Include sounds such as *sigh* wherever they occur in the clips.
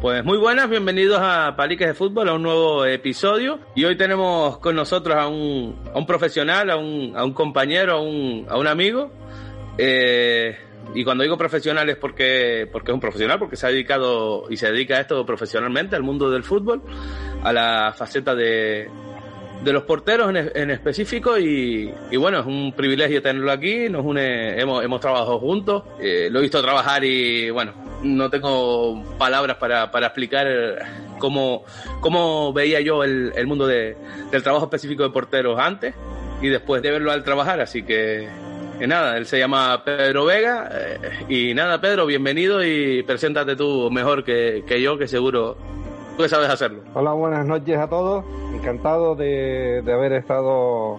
Pues muy buenas, bienvenidos a Paliques de Fútbol, a un nuevo episodio. Y hoy tenemos con nosotros a un, a un profesional, a un, a un compañero, a un, a un amigo. Eh, y cuando digo profesional es porque, porque es un profesional, porque se ha dedicado y se dedica a esto profesionalmente, al mundo del fútbol, a la faceta de, de los porteros en, en específico y, y, bueno, es un privilegio tenerlo aquí, nos une, hemos, hemos trabajado juntos, eh, lo he visto trabajar y bueno, no tengo palabras para, para explicar cómo, cómo veía yo el, el mundo de, del trabajo específico de porteros antes y después de verlo al trabajar, así que, nada, él se llama Pedro Vega eh, y nada, Pedro, bienvenido y preséntate tú mejor que, que yo, que seguro sabes hacerlo. Hola, buenas noches a todos, encantado de, de haber estado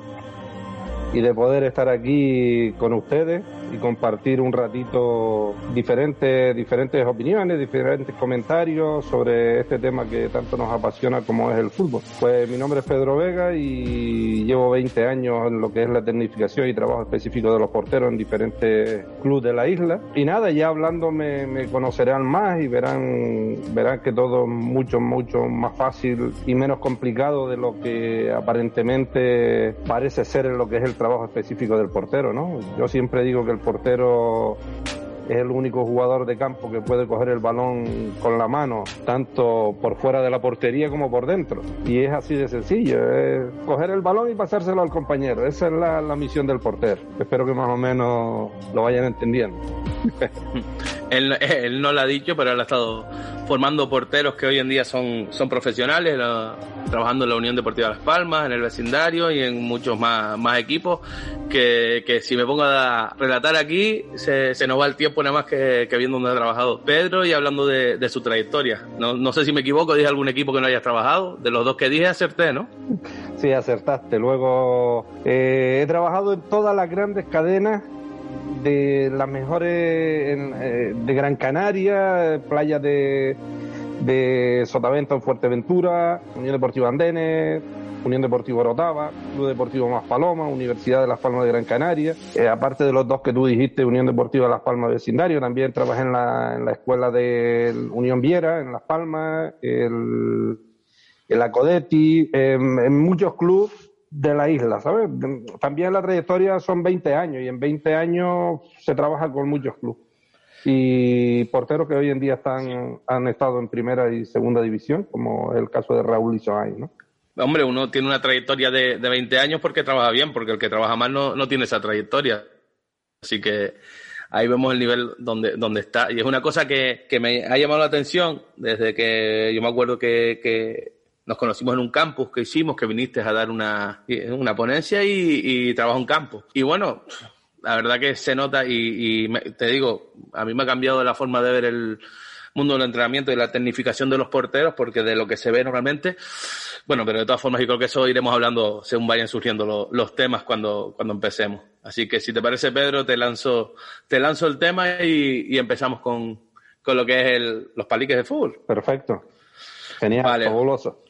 y de poder estar aquí con ustedes y compartir un ratito diferentes, diferentes opiniones, diferentes comentarios sobre este tema que tanto nos apasiona como es el fútbol. Pues mi nombre es Pedro Vega y llevo 20 años en lo que es la tecnificación y trabajo específico de los porteros en diferentes clubes de la isla. Y nada, ya hablando me, conocerán más y verán, verán que todo es mucho, mucho más fácil y menos complicado de lo que aparentemente parece ser en lo que es el trabajo específico del portero, ¿no? Yo siempre digo que el portero es el único jugador de campo que puede coger el balón con la mano, tanto por fuera de la portería como por dentro. Y es así de sencillo, es coger el balón y pasárselo al compañero. Esa es la, la misión del portero. Espero que más o menos lo vayan entendiendo. *laughs* *laughs* él, no lo ha dicho, pero él ha estado formando porteros que hoy en día son, profesionales, trabajando en la Unión Deportiva Las Palmas, en el vecindario y en muchos más, equipos, que, si me pongo a relatar aquí, se, se nos va el tiempo nada más que, viendo dónde ha trabajado Pedro y hablando de, su trayectoria. No, no, sé si me equivoco, dije algún equipo que no hayas trabajado. De los dos que dije, acerté, ¿no? Sí, acertaste. Luego, eh, he trabajado en todas las grandes cadenas de las mejores eh, de Gran Canaria, playas de, Sotavento en Fuerteventura, Unión Deportiva Andenes, Unión Deportiva Orotava, Club Deportivo Más Paloma, Universidad de Las Palmas de Gran Canaria. Eh, aparte de los dos que tú dijiste, Unión Deportiva Las Palmas Vecindario, también trabajé en la, en la escuela de Unión Viera, en Las Palmas, el, el Acodeti, en, en muchos clubes de la isla, ¿sabes? También la trayectoria son 20 años y en 20 años se trabaja con muchos clubes. Y porteros que hoy en día están, han estado en primera y segunda división, como el caso de Raúl Isoay, ¿no? Hombre, uno tiene una trayectoria de, de 20 años porque trabaja bien, porque el que trabaja mal no, no tiene esa trayectoria. Así que ahí vemos el nivel donde, donde está. Y es una cosa que, que me ha llamado la atención desde que yo me acuerdo que, que nos conocimos en un campus que hicimos, que viniste a dar una, una ponencia y, y trabajo en campo. Y bueno, la verdad que se nota y, y me, te digo, a mí me ha cambiado la forma de ver el mundo del entrenamiento y la tecnificación de los porteros, porque de lo que se ve normalmente, bueno, pero de todas formas yo creo que eso iremos hablando según vayan surgiendo lo, los temas cuando, cuando empecemos. Así que si te parece, Pedro, te lanzo, te lanzo el tema y, y empezamos con, con lo que es el, los paliques de fútbol. Perfecto. Genial, vale. fabuloso.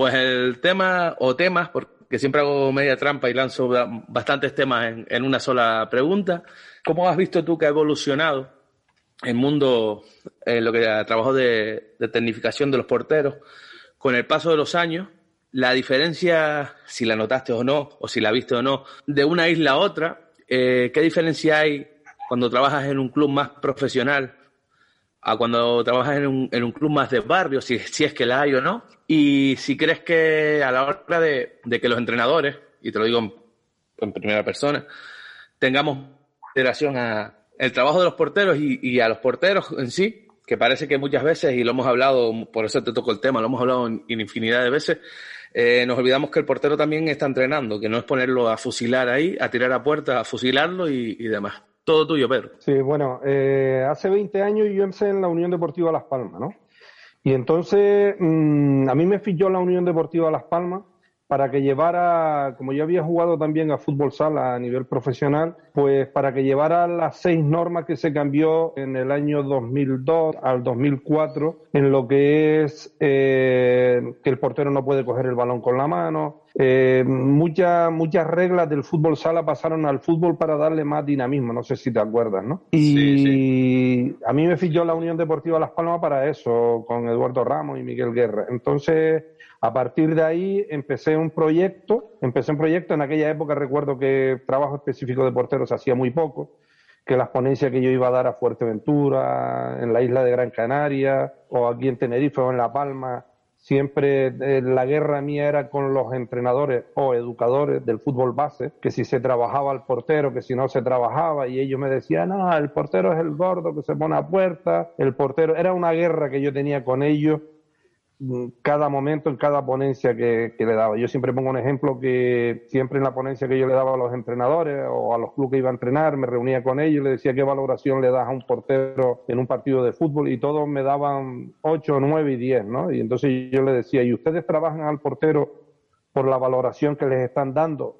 Pues el tema, o temas, porque siempre hago media trampa y lanzo bastantes temas en, una sola pregunta. ¿Cómo has visto tú que ha evolucionado el mundo, en lo que trabajo de, de tecnificación de los porteros, con el paso de los años? La diferencia, si la notaste o no, o si la viste o no, de una isla a otra, eh, ¿qué diferencia hay cuando trabajas en un club más profesional a cuando trabajas en un, en un club más de barrio, si, si, es que la hay o no. Y si crees que a la hora de, de que los entrenadores, y te lo digo en, primera persona, tengamos consideración a el trabajo de los porteros y, y, a los porteros en sí, que parece que muchas veces, y lo hemos hablado, por eso te toco el tema, lo hemos hablado en, en infinidad de veces, eh, nos olvidamos que el portero también está entrenando, que no es ponerlo a fusilar ahí, a tirar a puerta, a fusilarlo y, y demás todo tuyo, Pedro. Sí, bueno, eh, hace 20 años yo empecé en la Unión Deportiva Las Palmas, ¿no? Y entonces mm, a mí me fichó la Unión Deportiva Las Palmas para que llevara, como yo había jugado también a fútbol sala a nivel profesional, pues para que llevara las seis normas que se cambió en el año 2002 al 2004 en lo que es eh, que el portero no puede coger el balón con la mano. Eh, muchas muchas reglas del fútbol sala pasaron al fútbol para darle más dinamismo, no sé si te acuerdas, ¿no? Y a mí me fichó la Unión Deportiva Las Palmas para eso, con Eduardo Ramos y Miguel Guerra. Entonces, a partir de ahí empecé un proyecto, empecé un proyecto, en aquella época recuerdo que trabajo específico de porteros hacía muy poco, que las ponencias que yo iba a dar a Fuerteventura, en la isla de Gran Canaria, o aquí en Tenerife o en La Palma, siempre eh, la guerra mía era con los entrenadores o educadores del fútbol base, que si se trabajaba al portero, que si no se trabajaba, y ellos me decían, no, el portero es el gordo que se pone a puerta, el portero, era una guerra que yo tenía con ellos cada momento, en cada ponencia que, le daba. Yo siempre pongo un ejemplo que siempre en la ponencia que yo le daba a los entrenadores o a los clubes que iba a entrenar, me reunía con ellos y le decía qué valoración le das a un portero en un partido de fútbol y todos me daban 8, 9 y 10, ¿no? Y entonces yo le decía, ¿y ustedes trabajan al portero por la valoración que les están dando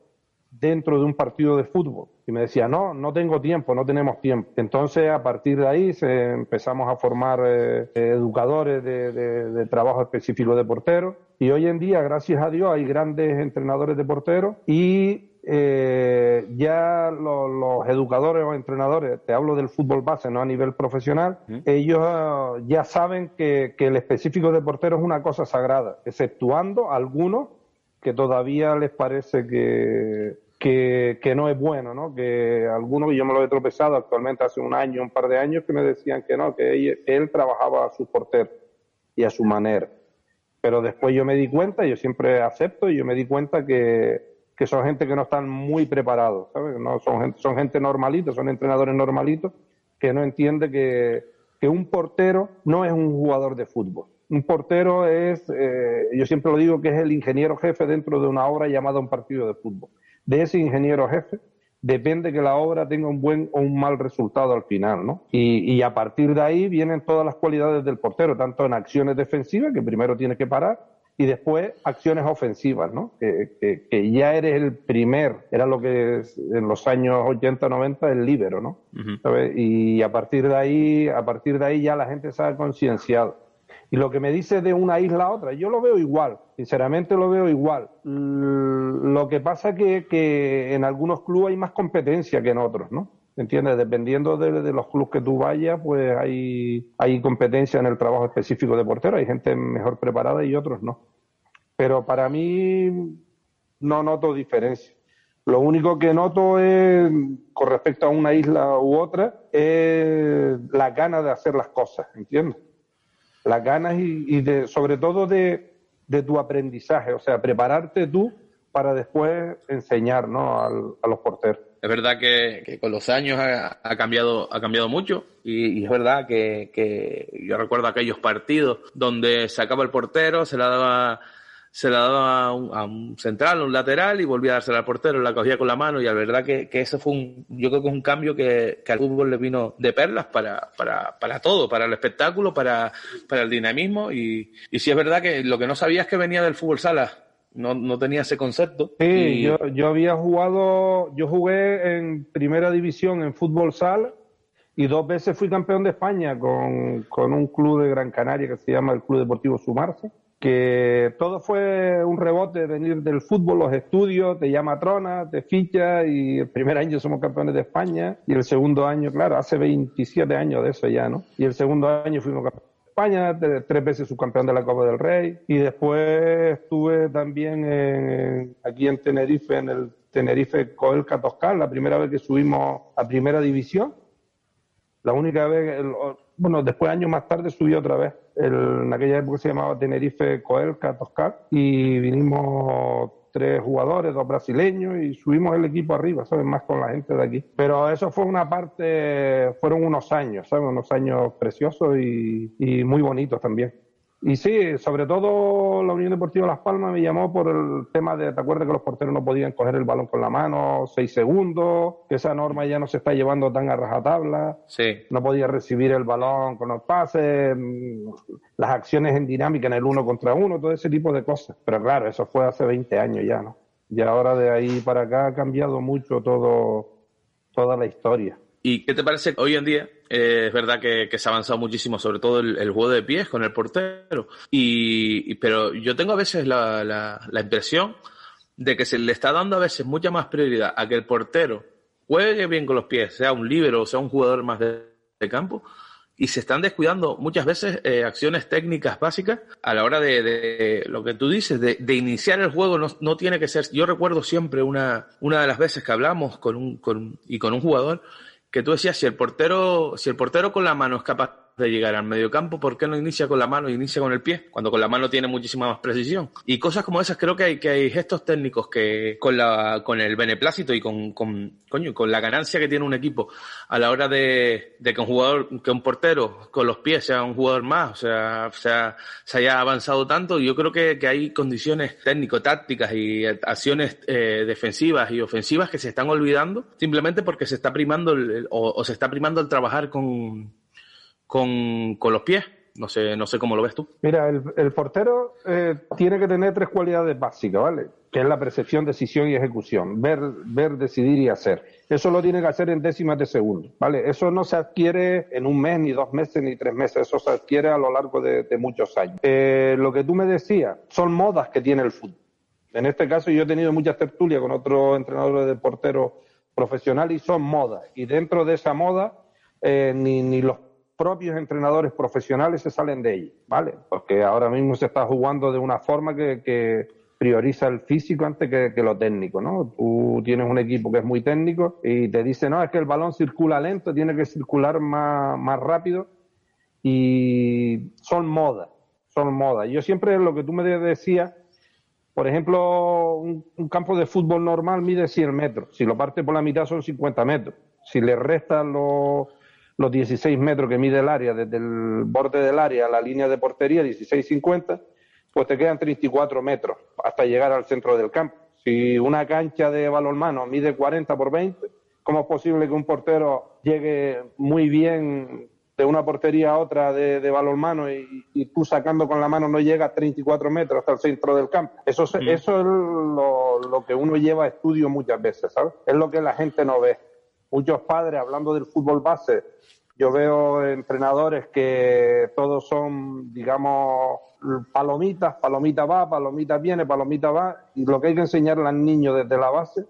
dentro de un partido de fútbol. Y me decía, no, no tengo tiempo, no tenemos tiempo. Entonces, a partir de ahí se empezamos a formar eh, educadores de, trabajo específico de porteros. Y hoy en día, gracias a Dios, hay grandes entrenadores de porteros y eh, ya los, educadores o entrenadores, te hablo del fútbol base, no a nivel profesional, ellos ah, ya saben que, que el específico de portero es una cosa sagrada, exceptuando algunos que todavía les parece que, que, no es bueno, ¿no? Que algunos, yo me lo he tropezado actualmente hace un año, un par de años, que me decían que no, que él, trabajaba a su portero y a su manera. Pero después yo me di cuenta, yo siempre acepto, y yo me di cuenta que, que son gente que no están muy preparados, ¿sabes? No, son, gente, son gente normalita, son entrenadores normalitos, que no entiende que, que un portero no es un jugador de fútbol un portero es, eh, yo siempre lo digo, que es el ingeniero jefe dentro de una obra llamada un partido de fútbol. De ese ingeniero jefe depende que la obra tenga un buen o un mal resultado al final, ¿no? Y, a partir de ahí vienen todas las cualidades del portero, tanto en acciones defensivas, que primero tiene que parar, y después acciones ofensivas, ¿no? Que, ya eres el primer, era lo que en los años 80, 90, el líbero, ¿no? Y a partir de ahí, a partir de ahí ya la gente se ha concienciado. Y lo que me dice de una isla a otra, yo lo veo igual, sinceramente lo veo igual. Lo que pasa es que, en algunos clubes hay más competencia que en otros, ¿no? ¿Entiendes? Dependiendo de, los clubes que tú vayas, pues hay, hay competencia en el trabajo específico de portero, hay gente mejor preparada y otros no. Pero para mí no noto diferencia. Lo único que noto es, con respecto a una isla u otra, es la gana de hacer las cosas, ¿entiendes? Las ganas y, de, sobre todo de, tu aprendizaje, o sea, prepararte tú para después enseñar ¿no? a los porteros. Es verdad que, con los años ha, cambiado ha cambiado mucho y, es verdad que, que, yo recuerdo aquellos partidos donde sacaba el portero, se la daba se la daba a un, central, a un lateral y volvía a dársela al portero, la cogía con la mano y la verdad que, que eso fue un, yo creo que es un cambio que, que al fútbol le vino de perlas para, para, para todo, para el espectáculo, para, para el dinamismo y, y sí es verdad que lo que no sabía es que venía del fútbol sala, no, no tenía ese concepto. Sí, yo, yo había jugado, yo jugué en primera división en fútbol sala y dos veces fui campeón de España con, con un club de Gran Canaria que se llama el Club Deportivo Sumarse que todo fue un rebote venir del fútbol, los estudios, te llama Trona, te ficha y el primer año somos campeones de España y el segundo año, claro, hace 27 años de eso ya, ¿no? Y el segundo año fuimos campeones de España, tres veces subcampeón de la Copa del Rey y después estuve también aquí en Tenerife, en el Tenerife Coelca Toscal, la primera vez que subimos a primera división. La única vez, bueno, después años más tarde subí otra vez. En aquella época se llamaba Tenerife Coelca Toscar y vinimos tres jugadores, dos brasileños y subimos el equipo arriba, ¿sabes? Más con la gente de aquí. Pero eso fue una parte, fueron unos años, ¿sabes? Unos años preciosos y, muy bonitos también. Y sí, sobre todo la Unión Deportiva Las Palmas me llamó por el tema de, ¿te acuerdas que los porteros no podían coger el balón con la mano seis segundos? Que esa norma ya no se está llevando tan a rajatabla. Sí. No podía recibir el balón con los pases, mm, las acciones en dinámica en el uno contra uno, todo ese tipo de cosas. Pero claro, eso fue hace 20 años ya, ¿no? Y ahora de ahí para acá ha cambiado mucho todo, toda la historia. ¿Y qué te parece hoy en día? Eh, es verdad que, se ha avanzado muchísimo, sobre todo el, juego de pies con el portero. Y, pero yo tengo a veces la, impresión de que se le está dando a veces mucha más prioridad a que el portero juegue bien con los pies, sea un líbero o sea un jugador más de, campo, y se están descuidando muchas veces eh, acciones técnicas básicas a la hora de, de lo que tú dices, de, de iniciar el juego. No, no, tiene que ser. Yo recuerdo siempre una, una de las veces que hablamos con un, con, y con un jugador que tú decías, si el portero, si el portero con la mano es capaz de llegar al mediocampo, ¿por qué no inicia con la mano y inicia con el pie? Cuando con la mano tiene muchísima más precisión. Y cosas como esas, creo que hay, que hay gestos técnicos que con la, con el beneplácito y con, con, coño, con la ganancia que tiene un equipo a la hora de, de que un jugador, que un portero con los pies sea un jugador más, o sea, sea se haya avanzado tanto. Yo creo que, que hay condiciones técnico-tácticas y acciones eh, defensivas y ofensivas que se están olvidando simplemente porque se está primando el, o, o se está primando el trabajar con, con, con, los pies. No sé, no sé cómo lo ves tú. Mira, el, el portero eh, tiene que tener tres cualidades básicas, ¿vale? Que es la percepción, decisión y ejecución. Ver, ver, decidir y hacer. Eso lo tiene que hacer en décimas de segundo, ¿vale? Eso no se adquiere en un mes, ni dos meses, ni tres meses. Eso se adquiere a lo largo de, muchos años. Eh, lo que tú me decías son modas que tiene el fútbol. En este caso yo he tenido muchas tertulias con otros entrenadores de porteros profesionales y son modas. Y dentro de esa moda, eh, ni, ni los propios entrenadores profesionales se salen de ella, ¿vale? Porque ahora mismo se está jugando de una forma que, prioriza el físico antes que, lo técnico, ¿no? Tú tienes un equipo que es muy técnico y te dice, no, es que el balón circula lento, tiene que circular más, rápido y son modas, son modas. Yo siempre lo que tú me decías, por ejemplo, un, campo de fútbol normal mide 100 metros, si lo parte por la mitad son 50 metros, si le restan los los 16 metros que mide el área, desde el borde del área a la línea de portería, 16,50, pues te quedan 34 metros hasta llegar al centro del campo. Si una cancha de balonmano mide 40 por 20, ¿cómo es posible que un portero llegue muy bien de una portería a otra de, de balonmano y, y, tú sacando con la mano no llega a 34 metros hasta el centro del campo? Eso, mm. eso es lo, lo que uno lleva a estudio muchas veces, ¿sabes? Es lo que la gente no ve muchos padres hablando del fútbol base, yo veo entrenadores que todos son, digamos, palomitas, palomita va, palomita viene, palomita va, y lo que hay que enseñarle al niño desde la base,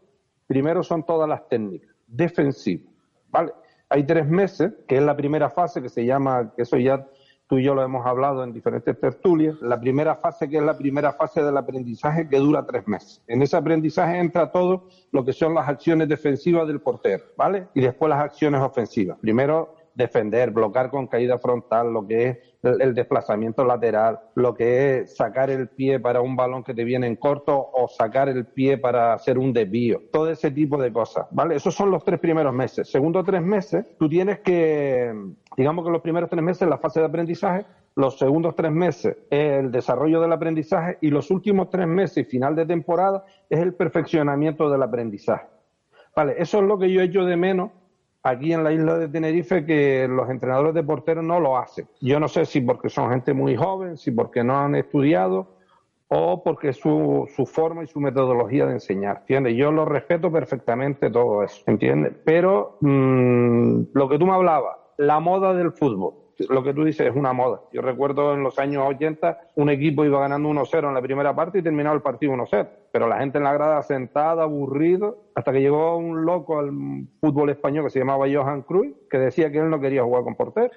primero son todas las técnicas, defensivas, ¿vale? Hay tres meses, que es la primera fase, que se llama, que eso ya tú y yo lo hemos hablado en diferentes tertulias, la primera fase que es la primera fase del aprendizaje que dura tres meses. En ese aprendizaje entra todo lo que son las acciones defensivas del portero, ¿vale? Y después las acciones ofensivas. Primero defender, bloquear con caída frontal, lo que es el, desplazamiento lateral, lo que es sacar el pie para un balón que te viene en corto o sacar el pie para hacer un desvío, todo ese tipo de cosas, ¿vale? Esos son los tres primeros meses. Segundo tres meses, tú tienes que, digamos que los primeros tres meses la fase de aprendizaje, los segundos tres meses es el desarrollo del aprendizaje y los últimos tres meses y final de temporada es el perfeccionamiento del aprendizaje. Vale, eso es lo que yo echo de menos aquí en la isla de Tenerife que los entrenadores de porteros no lo hacen. Yo no sé si porque son gente muy joven, si porque no han estudiado o porque su, su forma y su metodología de enseñar, ¿entiendes? Yo lo respeto perfectamente todo eso, ¿entiendes? Pero mmm, lo que tú me hablabas, la moda del fútbol, lo que tú dices es una moda. Yo recuerdo en los años 80 un equipo iba ganando 1-0 en la primera parte y terminaba el partido 1-0. Pero la gente en la grada sentada, aburrido, hasta que llegó un loco al fútbol español que se llamaba Johan Cruyff, que decía que él no quería jugar con portero.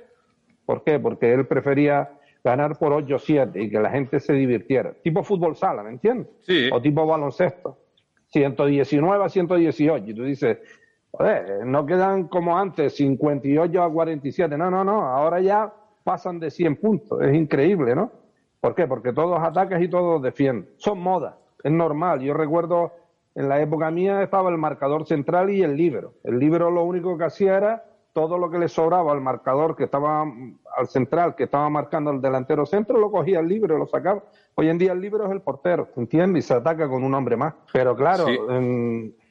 ¿Por qué? Porque él prefería ganar por 8-7 y que la gente se divirtiera. Tipo fútbol sala, ¿me entiendes? Sí. O tipo baloncesto. 119 a 118. Y tú dices, Joder, no quedan como antes, 58 a 47. No, no, no. Ahora ya pasan de 100 puntos. Es increíble, ¿no? ¿Por qué? Porque todos ataques y todos defienden. Son modas. Es normal. Yo recuerdo en la época mía estaba el marcador central y el libro. El libro lo único que hacía era todo lo que le sobraba al marcador que estaba, al central que estaba marcando el delantero centro, lo cogía el libro, lo sacaba. Hoy en día el libro es el portero, ¿entiendes? Y se ataca con un hombre más. Pero claro,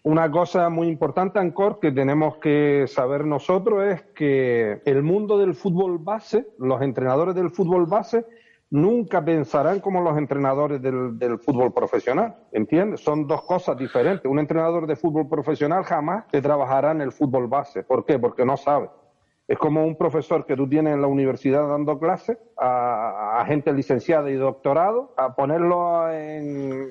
una cosa muy importante, Ancor, que tenemos que saber nosotros es que el mundo del fútbol base, los entrenadores del fútbol base, nunca pensarán como los entrenadores del, fútbol profesional, ¿entiendes? Son dos cosas diferentes. Un entrenador de fútbol profesional jamás te trabajará en el fútbol base. ¿Por qué? Porque no sabe. Es como un profesor que tú tienes en la universidad dando clases a, gente licenciada y doctorado, a ponerlo en,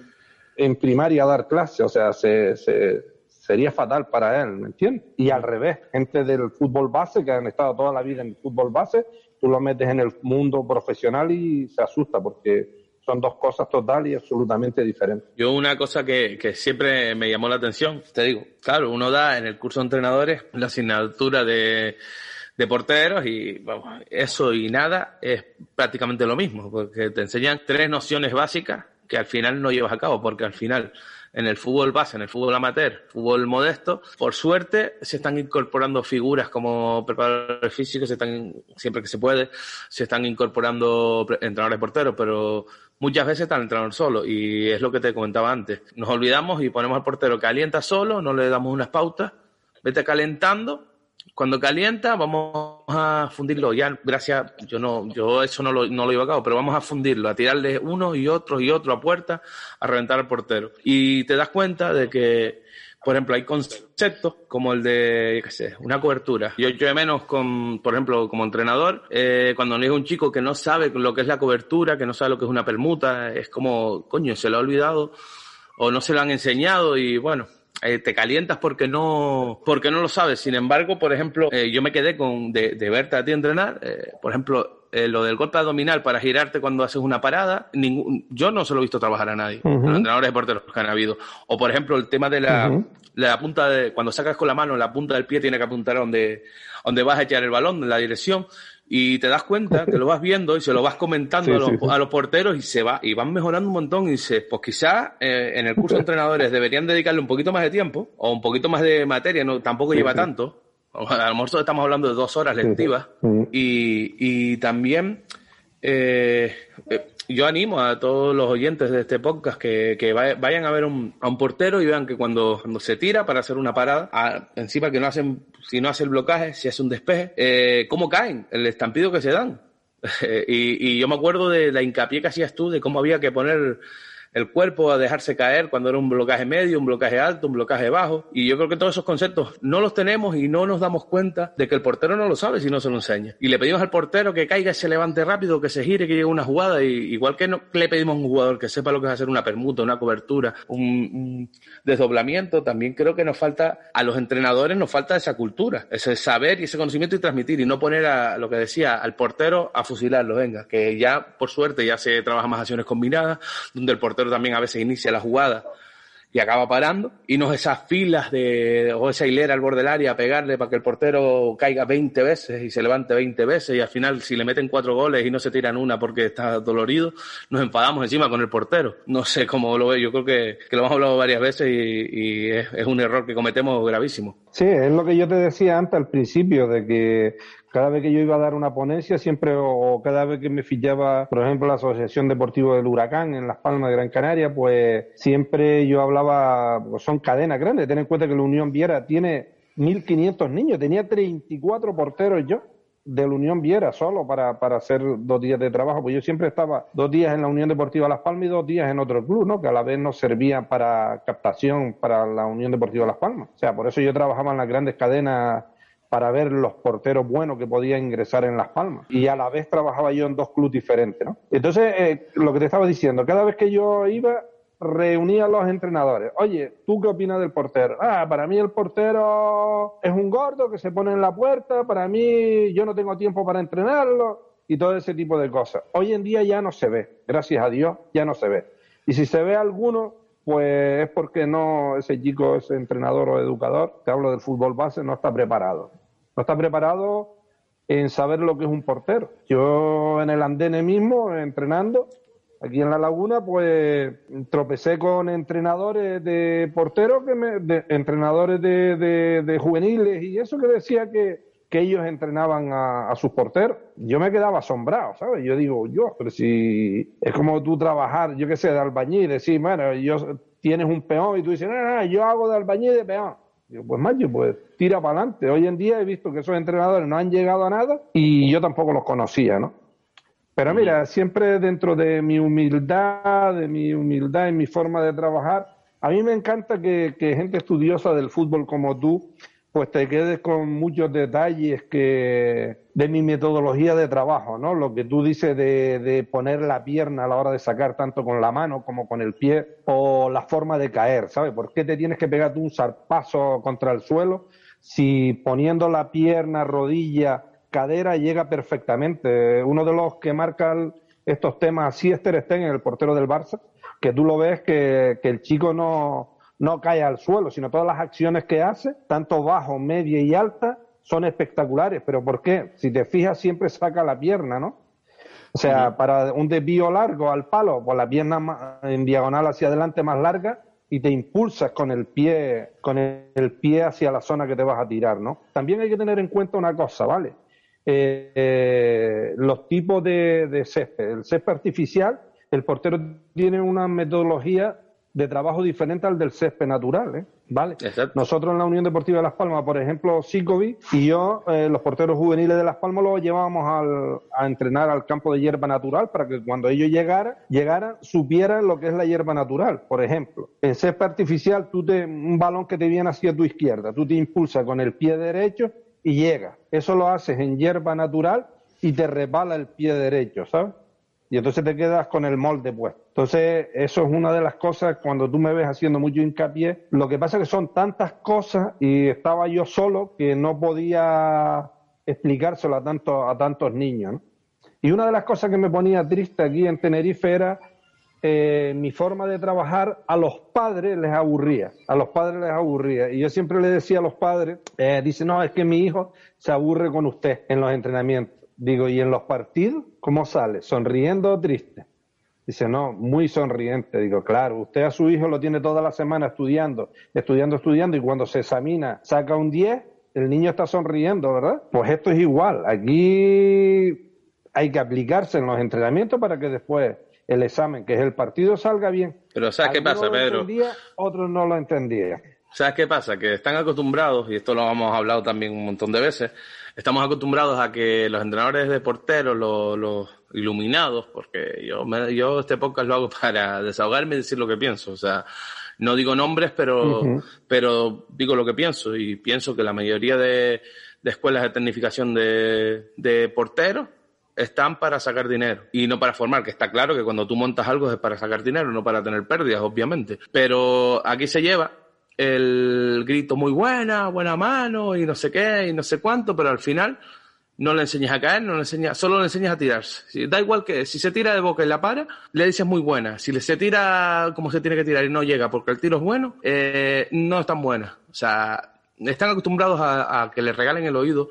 en primaria a dar clases. O sea, se, se, sería fatal para él, ¿me entiendes? Y al revés, gente del fútbol base que han estado toda la vida en el fútbol base, tú lo metes en el mundo profesional y se asusta porque son dos cosas total y absolutamente diferentes. Yo una cosa que, que, siempre me llamó la atención, te digo, claro, uno da en el curso de entrenadores la asignatura de, de porteros y vamos, eso y nada es prácticamente lo mismo, porque te enseñan tres nociones básicas que al final no llevas a cabo, porque al final en el fútbol base, en el fútbol amateur, fútbol modesto, por suerte se están incorporando figuras como preparadores físicos, se están, siempre que se puede, se están incorporando entrenadores porteros, pero muchas veces está el entrenador solo y es lo que te comentaba antes. Nos olvidamos y ponemos al portero que alienta solo, no le damos unas pautas, vete calentando cuando calienta, vamos a fundirlo. Ya, gracias, yo no, yo eso no lo, no lo llevo a cabo, pero vamos a fundirlo, a tirarle uno y otro y otro a puerta, a reventar al portero. Y te das cuenta de que, por ejemplo, hay conceptos como el de, qué sé, una cobertura. Yo, yo de menos con, por ejemplo, como entrenador, eh, cuando le digo a un chico que no sabe lo que es la cobertura, que no sabe lo que es una permuta, es como, coño, se lo ha olvidado o no se lo han enseñado y bueno, eh, te calientas porque no, porque no lo sabes. Sin embargo, por ejemplo, eh, yo me quedé con de, de, verte a ti entrenar, eh, por ejemplo, eh, lo del golpe abdominal para girarte cuando haces una parada, ningún, yo no se lo he visto trabajar a nadie, los entrenadores de porteros que han habido. O por ejemplo, el tema de la, la punta de, cuando sacas con la mano, la punta del pie tiene que apuntar a donde, donde vas a echar el balón, en la dirección y te das cuenta que lo vas viendo y se lo vas comentando a, los, a, los, porteros y se va y van mejorando un montón y dices, pues quizás eh, en el curso de entrenadores deberían dedicarle un poquito más de tiempo o un poquito más de materia, no tampoco lleva tanto. A lo mejor estamos hablando de dos horas lectivas y, y también eh, yo animo a todos los oyentes de este podcast que, que vayan a ver un, a un portero y vean que cuando, cuando se tira para hacer una parada, encima que no hacen, si no hace el blocaje, si hace un despeje, eh, cómo caen, el estampido que se dan. *laughs* y, y yo me acuerdo de la hincapié que hacías tú de cómo había que poner el cuerpo a dejarse caer cuando era un blocaje medio, un blocaje alto, un blocaje bajo. Y yo creo que todos esos conceptos no los tenemos y no nos damos cuenta de que el portero no lo sabe si no se lo enseña. Y le pedimos al portero que caiga, se levante rápido, que se gire, que llegue una jugada. Y igual que no, le pedimos a un jugador que sepa lo que es hacer una permuta, una cobertura, un, un desdoblamiento, también creo que nos falta, a los entrenadores nos falta esa cultura, ese saber y ese conocimiento y transmitir y no poner a lo que decía, al portero a fusilarlo, venga, que ya por suerte ya se trabaja más acciones combinadas, donde el portero también a veces inicia la jugada y acaba parando, y no esas filas de, o esa hilera al borde del área a pegarle para que el portero caiga 20 veces y se levante 20 veces, y al final si le meten cuatro goles y no se tiran una porque está dolorido, nos enfadamos encima con el portero. No sé cómo lo veo, yo creo que, que lo hemos hablado varias veces y, es, es un error que cometemos gravísimo. Sí, es lo que yo te decía antes al principio, de que cada vez que yo iba a dar una ponencia, siempre, o cada vez que me fichaba, por ejemplo, la Asociación Deportiva del Huracán en Las Palmas de Gran Canaria, pues siempre yo hablaba, pues son cadenas grandes. Ten en cuenta que la Unión Viera tiene 1.500 niños, tenía 34 porteros yo de la Unión Viera solo para, para hacer dos días de trabajo, pues yo siempre estaba dos días en la Unión Deportiva Las Palmas y dos días en otro club, ¿no? Que a la vez nos servía para captación para la Unión Deportiva Las Palmas. O sea, por eso yo trabajaba en las grandes cadenas para ver los porteros buenos que podían ingresar en Las Palmas. Y a la vez trabajaba yo en dos clubes diferentes, ¿no? Entonces, eh, lo que te estaba diciendo, cada vez que yo iba, reunía a los entrenadores. Oye, ¿tú qué opinas del portero? Ah, para mí el portero es un gordo que se pone en la puerta, para mí yo no tengo tiempo para entrenarlo y todo ese tipo de cosas. Hoy en día ya no se ve, gracias a Dios, ya no se ve. Y si se ve alguno, pues es porque no, ese chico, ese entrenador o educador, te hablo del fútbol base, no está preparado no está preparado en saber lo que es un portero. Yo en el andene mismo, entrenando, aquí en la laguna, pues tropecé con entrenadores de porteros, que me, de, entrenadores de, de, juveniles y eso que decía que, que ellos entrenaban a, sus porteros, yo me quedaba asombrado, ¿sabes? Yo digo, yo, pero si es como tú trabajar, yo qué sé, de albañil, decir, bueno, yo tienes un peón y tú dices, no, no, yo hago de albañil de peón. Digo, pues macho, pues tira para adelante. Hoy en día he visto que esos entrenadores no han llegado a nada y yo tampoco los conocía, ¿no? Pero mira, siempre dentro de mi humildad, de mi humildad en mi forma de trabajar, a mí me encanta que, que gente estudiosa del fútbol como tú pues te quedes con muchos detalles que de mi metodología de trabajo, ¿no? Lo que tú dices de, de, poner la pierna a la hora de sacar tanto con la mano como con el pie o la forma de caer, ¿sabes? ¿Por qué te tienes que pegar un zarpazo contra el suelo si poniendo la pierna, rodilla, cadera llega perfectamente? Uno de los que marca estos temas, así Esther Stegen, el portero del Barça, que tú lo ves que, que el chico no no cae al suelo, sino todas las acciones que hace, tanto bajo, media y alta, son espectaculares. ¿Pero por qué? Si te fijas, siempre saca la pierna, ¿no? O sea, para un desvío largo al palo, pues la pierna en diagonal hacia adelante más larga y te impulsas con el pie, con el pie hacia la zona que te vas a tirar, ¿no? También hay que tener en cuenta una cosa, ¿vale? Eh, eh, los tipos de, de césped. El césped artificial, el portero tiene una metodología de trabajo diferente al del césped natural, ¿eh? ¿vale? Nosotros en la Unión Deportiva de Las Palmas, por ejemplo, Sicovi y yo, eh, los porteros juveniles de Las Palmas, los llevábamos al, a entrenar al campo de hierba natural para que cuando ellos llegaran, llegaran, supieran lo que es la hierba natural, por ejemplo. En césped artificial, tú te, un balón que te viene hacia tu izquierda, tú te impulsas con el pie derecho y llega. Eso lo haces en hierba natural y te repala el pie derecho, ¿sabes? Y entonces te quedas con el molde puesto. Entonces, eso es una de las cosas cuando tú me ves haciendo mucho hincapié. Lo que pasa es que son tantas cosas y estaba yo solo que no podía explicárselo a, tanto, a tantos niños. Y una de las cosas que me ponía triste aquí en Tenerife era eh, mi forma de trabajar a los padres les aburría, a los padres les aburría. Y yo siempre le decía a los padres, eh, dice, no, es que mi hijo se aburre con usted en los entrenamientos. Digo, ¿y en los partidos cómo sale? ¿Sonriendo o triste? Dice, no, muy sonriente. Digo, claro, usted a su hijo lo tiene toda la semana estudiando, estudiando, estudiando, y cuando se examina saca un 10, el niño está sonriendo, ¿verdad? Pues esto es igual. Aquí hay que aplicarse en los entrenamientos para que después el examen, que es el partido, salga bien. Pero ¿sabes qué pasa, Pedro? otros no lo entendían. ¿Sabes qué pasa? Que están acostumbrados, y esto lo hemos hablado también un montón de veces, estamos acostumbrados a que los entrenadores de porteros, los, iluminados, porque yo, me, yo este podcast lo hago *laughs* para desahogarme y decir lo que pienso. O sea, no digo nombres, pero, pero digo lo que pienso. Y pienso que la mayoría de, escuelas de tecnificación de, de porteros están para sacar dinero y no para formar, que está claro que cuando tú montas algo es para sacar dinero, no para tener pérdidas, obviamente. Pero aquí se lleva el grito muy buena, buena mano y no sé qué y no sé cuánto, pero al final no le enseñas a caer, no le enseñas, solo le enseñas a tirarse. Da igual que si se tira de boca y la para, le dices muy buena. Si se tira como se tiene que tirar y no llega porque el tiro es bueno, eh, no es tan buena. O sea, están acostumbrados a, que le regalen el oído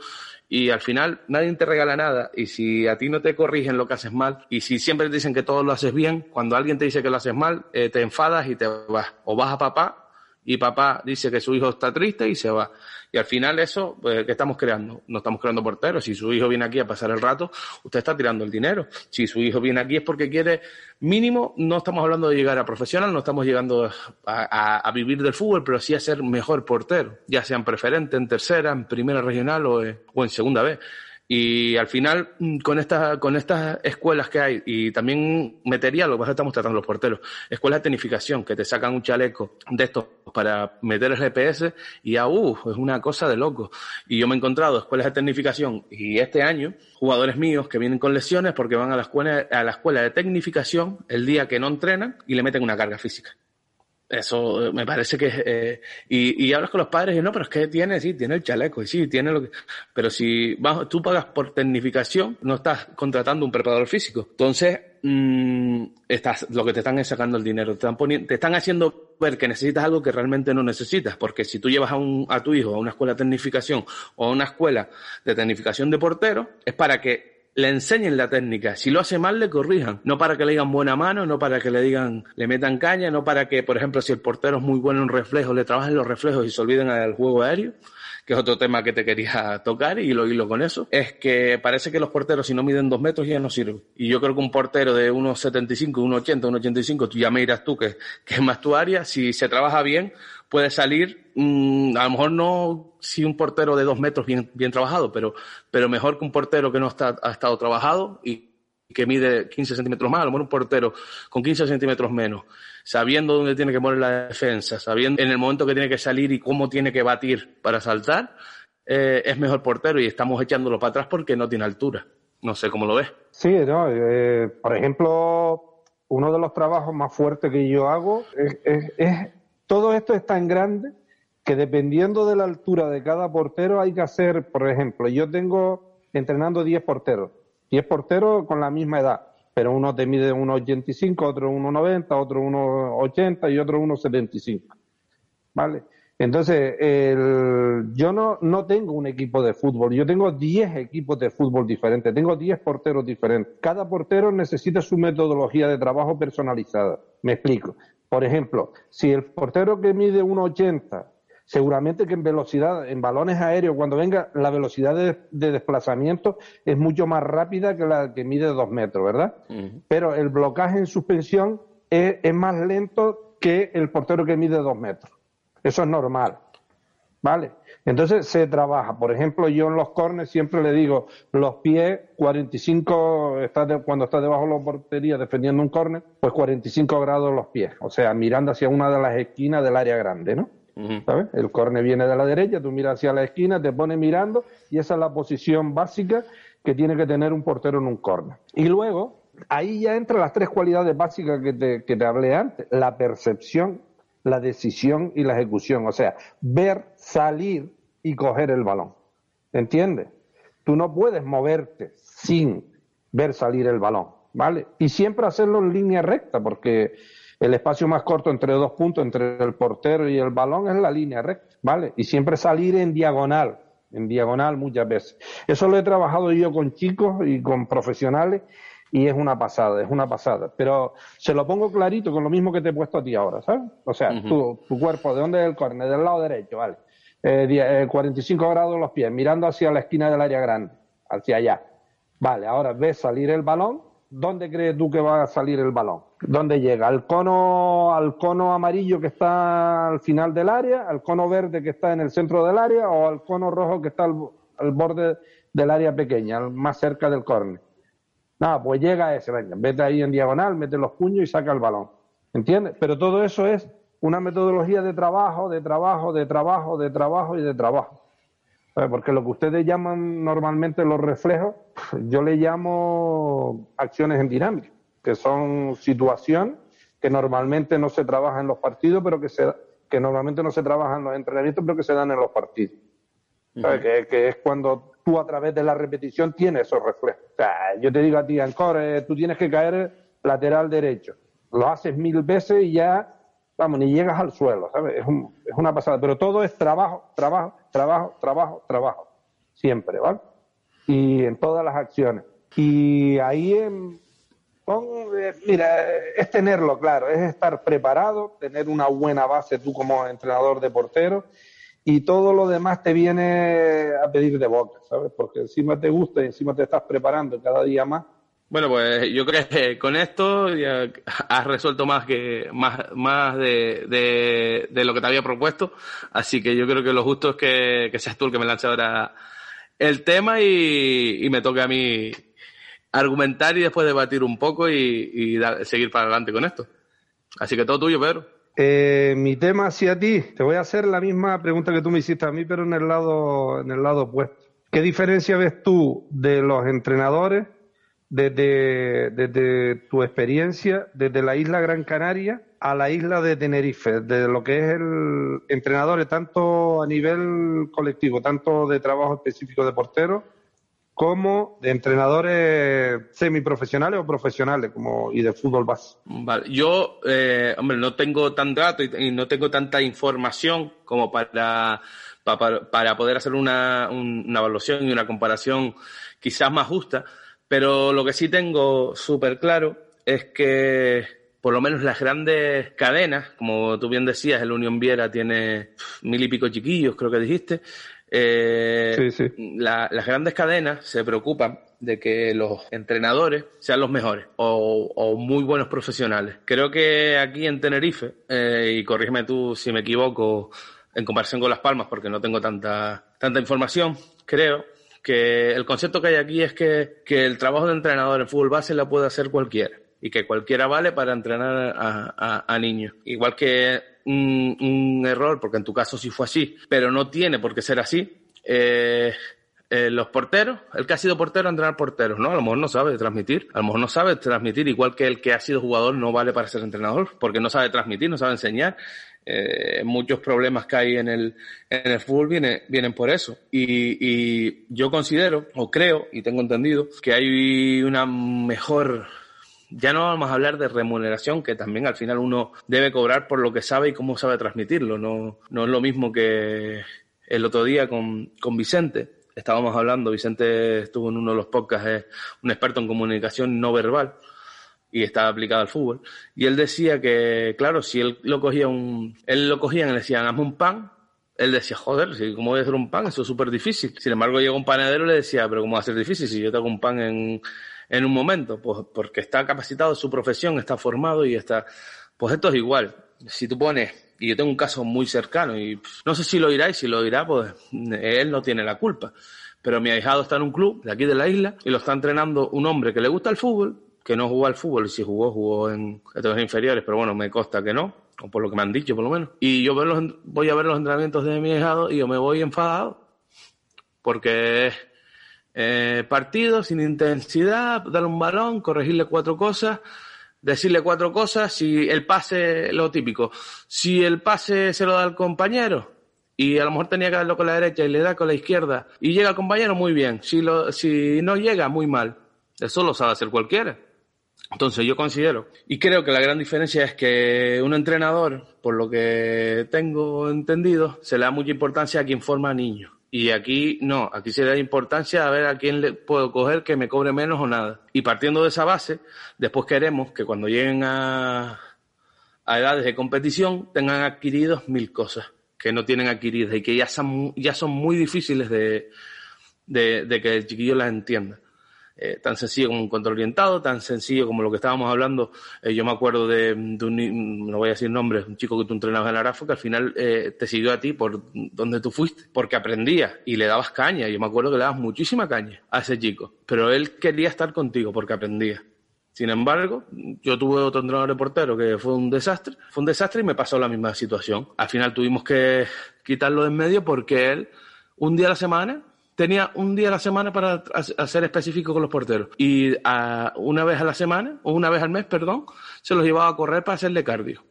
y al final nadie te regala nada y si a ti no te corrigen lo que haces mal y si siempre te dicen que todo lo haces bien, cuando alguien te dice que lo haces mal, eh, te enfadas y te vas. O vas a papá y papá dice que su hijo está triste y se va. Y al final eso, pues, ¿qué estamos creando? No estamos creando porteros. Si su hijo viene aquí a pasar el rato, usted está tirando el dinero. Si su hijo viene aquí es porque quiere mínimo, no estamos hablando de llegar a profesional, no estamos llegando a, vivir del fútbol, pero sí a ser mejor portero, ya sea en preferente, en tercera, en primera regional o, o en segunda vez. Y al final, mm, con, esta, con estas escuelas que hay, y también metería lo que estamos tratando los porteros, escuelas de tecnificación, que te sacan un chaleco de estos para meter el GPS, y ya, uh, es una cosa de loco. Y yo me he encontrado escuelas de tecnificación, y este año, jugadores míos que vienen con lesiones porque van a la escuela, a la escuela de tecnificación el día que no entrenan y le meten una carga física. Eso eh, me parece que eh, y, y hablas con los padres y no, pero es que tiene, sí, tiene el chaleco, y sí, tiene lo que. Pero si vas, tú pagas por tecnificación, no estás contratando un preparador físico. Entonces, mmm, estás, lo que te están es sacando el dinero. Te están, poniendo, te están haciendo ver que necesitas algo que realmente no necesitas. Porque si tú llevas a, un, a tu hijo a una escuela de tecnificación o a una escuela de tecnificación de portero, es para que le enseñen la técnica. Si lo hace mal, le corrijan. No para que le digan buena mano, no para que le digan, le metan caña, no para que, por ejemplo, si el portero es muy bueno en reflejos, le trabajen los reflejos y se olviden del juego aéreo. que es otro tema que te quería *laughs* tocar y lo hilo con eso, es que parece que los porteros si no miden dos metros ya no sirven. Y yo creo que un portero de unos 75, 1,80, 1,85, tú ya me dirás tú que, que es más tu área, si se trabaja bien, puede salir, mmm, a lo mejor no si un portero de dos metros bien, bien trabajado, pero, pero mejor que un portero que no está, ha estado trabajado y que mide 15 centímetros más, a lo mejor un portero con 15 centímetros menos, sabiendo dónde tiene que poner la defensa, sabiendo en el momento que tiene que salir y cómo tiene que batir para saltar, eh, es mejor portero y estamos echándolo para atrás porque no tiene altura. No sé cómo lo ves. Sí, no, eh, por ejemplo, uno de los trabajos más fuertes que yo hago es, es, es, todo esto es tan grande que dependiendo de la altura de cada portero hay que hacer, por ejemplo, yo tengo entrenando 10 porteros 10 porteros con la misma edad, pero uno te mide 1,85, otro 1,90, otro 1,80 y otro 1,75. ¿Vale? Entonces, yo no, no tengo un equipo de fútbol, yo tengo 10 equipos de fútbol diferentes, tengo 10 porteros diferentes. Cada portero necesita su metodología de trabajo personalizada. Me explico. Por ejemplo, si el portero que mide 1,80 seguramente que en velocidad, en balones aéreos, cuando venga, la velocidad de, de desplazamiento es mucho más rápida que la que mide dos metros, ¿verdad? Uh -huh. Pero el blocaje en suspensión es, es, más lento que el portero que mide dos metros. Eso es normal, ¿vale? Entonces se trabaja. Por ejemplo, yo en los corners siempre le digo, los pies, 45, está de, cuando está debajo de la portería defendiendo un corner, pues 45 grados los pies. O sea, mirando hacia una de las esquinas del área grande, ¿no? ¿Sabes? El córner viene de la derecha, tú miras hacia la esquina, te pones mirando y esa es la posición básica que tiene que tener un portero en un córner. Y luego, ahí ya entran las tres cualidades básicas que te, que te hablé antes, la percepción, la decisión y la ejecución. O sea, ver, salir y coger el balón. ¿Entiendes? Tú no puedes moverte sin ver salir el balón, ¿vale? Y siempre hacerlo en línea recta, porque el espacio más corto entre dos puntos, entre el portero y el balón, es la línea recta, ¿vale? Y siempre salir en diagonal, en diagonal muchas veces. Eso lo he trabajado yo con chicos y con profesionales y es una pasada, es una pasada. Pero se lo pongo clarito con lo mismo que te he puesto a ti ahora, ¿sabes? O sea, uh -huh. tu, tu, cuerpo, ¿de dónde es el córner? Del lado derecho, ¿vale? Eh, 45 grados los pies, mirando hacia la esquina del área grande, hacia allá. Vale, ahora ves salir el balón, ¿dónde crees tú que va a salir el balón? ¿Dónde llega? ¿Al cono, ¿Al cono amarillo que está al final del área? ¿Al cono verde que está en el centro del área? ¿O al cono rojo que está al, al borde del área pequeña, más cerca del córner? Nada, pues llega ese, venga, vete ahí en diagonal, mete los puños y saca el balón. ¿Entiendes? Pero todo eso es una metodología de trabajo, de trabajo, de trabajo, de trabajo y de trabajo. Porque lo que ustedes llaman normalmente los reflejos, yo le llamo acciones en dinámica que son situaciones que normalmente no se trabajan en los partidos, pero que, se, que normalmente no se trabajan en los entrenamientos, pero que se dan en los partidos. Uh -huh. que, que, es cuando tú a través de la repetición tienes esos reflejos. O sea, yo te digo a ti, Ancor, tú tienes que caer lateral derecho. Lo haces mil veces y ya, vamos, ni llegas al suelo, ¿sabes? Es, un, es una pasada. Pero todo es trabajo, trabajo, trabajo, trabajo, trabajo. Siempre, ¿vale? Y en todas las acciones. Y ahí en, mira, es tenerlo claro, es estar preparado, tener una buena base tú como entrenador de portero y todo lo demás te viene a pedir de boca, ¿sabes? Porque encima te gusta y encima te estás preparando cada día más. Bueno, pues yo creo que con esto ya has resuelto más que más, más de, de, lo que te había propuesto, así que yo creo que lo justo es que, que seas tú el que me lance ahora el tema y, y me toque a mí argumentar y después debatir un poco y, y seguir para adelante con esto. Así que todo tuyo, Pedro. Eh, mi tema hacia ti, te voy a hacer la misma pregunta que tú me hiciste a mí, pero en el lado, en el lado opuesto. ¿Qué diferencia ves tú de los entrenadores desde, desde tu experiencia, desde la isla Gran Canaria a la isla de Tenerife, de lo que es el entrenador, tanto a nivel colectivo, tanto de trabajo específico de portero, como de entrenadores semiprofesionales o profesionales como y de fútbol base. Vale, yo, eh, hombre, no tengo tan dato y, no tengo tanta información como para, para, poder hacer una, un, una evaluación y una comparación quizás más justa, pero lo que sí tengo súper claro es que por lo menos las grandes cadenas, como tú bien decías, el Unión Viera tiene mil y pico chiquillos, creo que dijiste, Eh, Sí, sí. la- las grandes cadenas se preocupan de que los entrenadores sean los mejores o, o muy buenos profesionales. Creo que aquí en Tenerife, eh, y corrígeme tú si me equivoco en comparación con Las Palmas, porque no tengo tanta, tanta información, creo que el concepto que hay aquí es que, que el trabajo de entrenador en fútbol base la puede hacer cualquiera y que cualquiera vale para entrenar a, a- a niños. Igual que un, error, porque en tu caso sí fue así, pero no tiene por qué ser así. eh, eh, los porteros, el que ha sido portero, entrenar porteros, ¿no? A lo mejor no sabe transmitir, a lo mejor no sabe transmitir, igual que el que ha sido jugador no vale para ser entrenador, porque no sabe transmitir, no sabe enseñar. Eh, muchos problemas que hay en el, en el fútbol viene- vienen por eso. Y, y yo considero, o creo, y tengo entendido, que hay una mejor ya no vamos a hablar de remuneración, que también al final uno debe cobrar por lo que sabe y cómo sabe transmitirlo. No, no es lo mismo que el otro día con, con Vicente. Estábamos hablando, Vicente estuvo en uno de los podcasts, es un experto en comunicación no verbal y está aplicado al fútbol. Y él decía que, claro, si él lo cogía un, él lo cogían y le decían, hazme un pan, él decía, joder, ¿cómo voy a hacer un pan? Eso es súper difícil. Sin embargo, llega un panadero y le decía, pero ¿cómo va a ser difícil si yo te hago un pan en, en un momento? Pues porque está capacitado su profesión, está formado y está... Pues esto es igual. Si tú pones, y yo tengo un caso muy cercano, y no sé si lo dirá, y si lo dirá, pues él no tiene la culpa. Pero mi ahijado está en un club de aquí de la isla y lo está entrenando un hombre que le gusta el fútbol, que no jugó al fútbol, y si jugó, jugó en categorías inferiores, pero bueno, me consta que no, o por lo que me han dicho por lo menos. Y yo voy a ver los entrenamientos de mi ahijado y yo me voy enfadado, porque eh, partido sin intensidad, darle un balón, corregirle cuatro cosas, decirle cuatro cosas, si el pase, lo típico, si el pase se lo da al compañero y a lo mejor tenía que darlo con la derecha y le da con la izquierda y llega el compañero muy bien, si, lo, si no llega muy mal, eso lo sabe hacer cualquiera. Entonces yo considero, y creo que la gran diferencia es que un entrenador, por lo que tengo entendido, se le da mucha importancia a quien forma a niños. Y aquí no, aquí se da importancia a ver a quién le puedo coger que me cobre menos o nada. Y partiendo de esa base, después queremos que cuando lleguen a, a edades de competición tengan adquiridos mil cosas que no tienen adquiridas y que ya son, ya son muy difíciles de, de que el chiquillo las entienda. Eh, tan sencillo como un control orientado, tan sencillo como lo que estábamos hablando. Eh, yo me acuerdo de, de un, no voy a decir nombres, un chico que tú entrenabas en Arafo que al final eh, te siguió a ti por donde tú fuiste, porque aprendía y le dabas caña. Yo me acuerdo que le dabas muchísima caña a ese chico, pero él quería estar contigo porque aprendía. Sin embargo, yo tuve otro entrenador de portero que fue un desastre, fue un desastre y me pasó la misma situación. Al final tuvimos que quitarlo de en medio porque él, un día a la semana, tenía un día a la semana para ha- hacer específico con los porteros. Y a- una vez a la semana, o una vez al mes, perdón, se los llevaba a correr para hacerle cardio.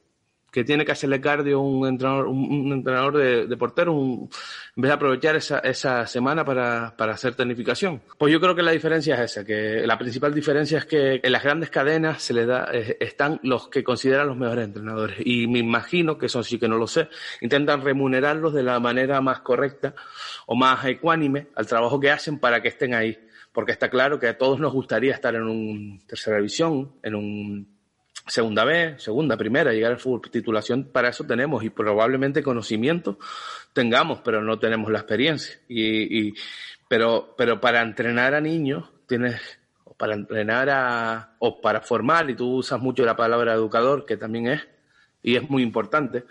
Que tiene que hacerle cardio un entrenador, un, entrenador de, porteros, un- en vez de aprovechar esa, esa semana para, para hacer tecnificación. Pues yo creo que la diferencia es esa, que la principal diferencia es que en las grandes cadenas se le da, están los que consideran los mejores entrenadores. Y me imagino que eso sí que no lo sé, intentan remunerarlos de la manera más correcta o más ecuánime al trabajo que hacen para que estén ahí. Porque está claro que a todos nos gustaría estar en un tercera división, en un segunda B, segunda, primera, llegar al fútbol titulación, para eso tenemos y probablemente conocimiento tengamos, pero no tenemos la experiencia. Y, y- pero, pero para entrenar a niños tienes, o para entrenar a, o para formar, y tú usas mucho la palabra educador, que también es, y es muy importante,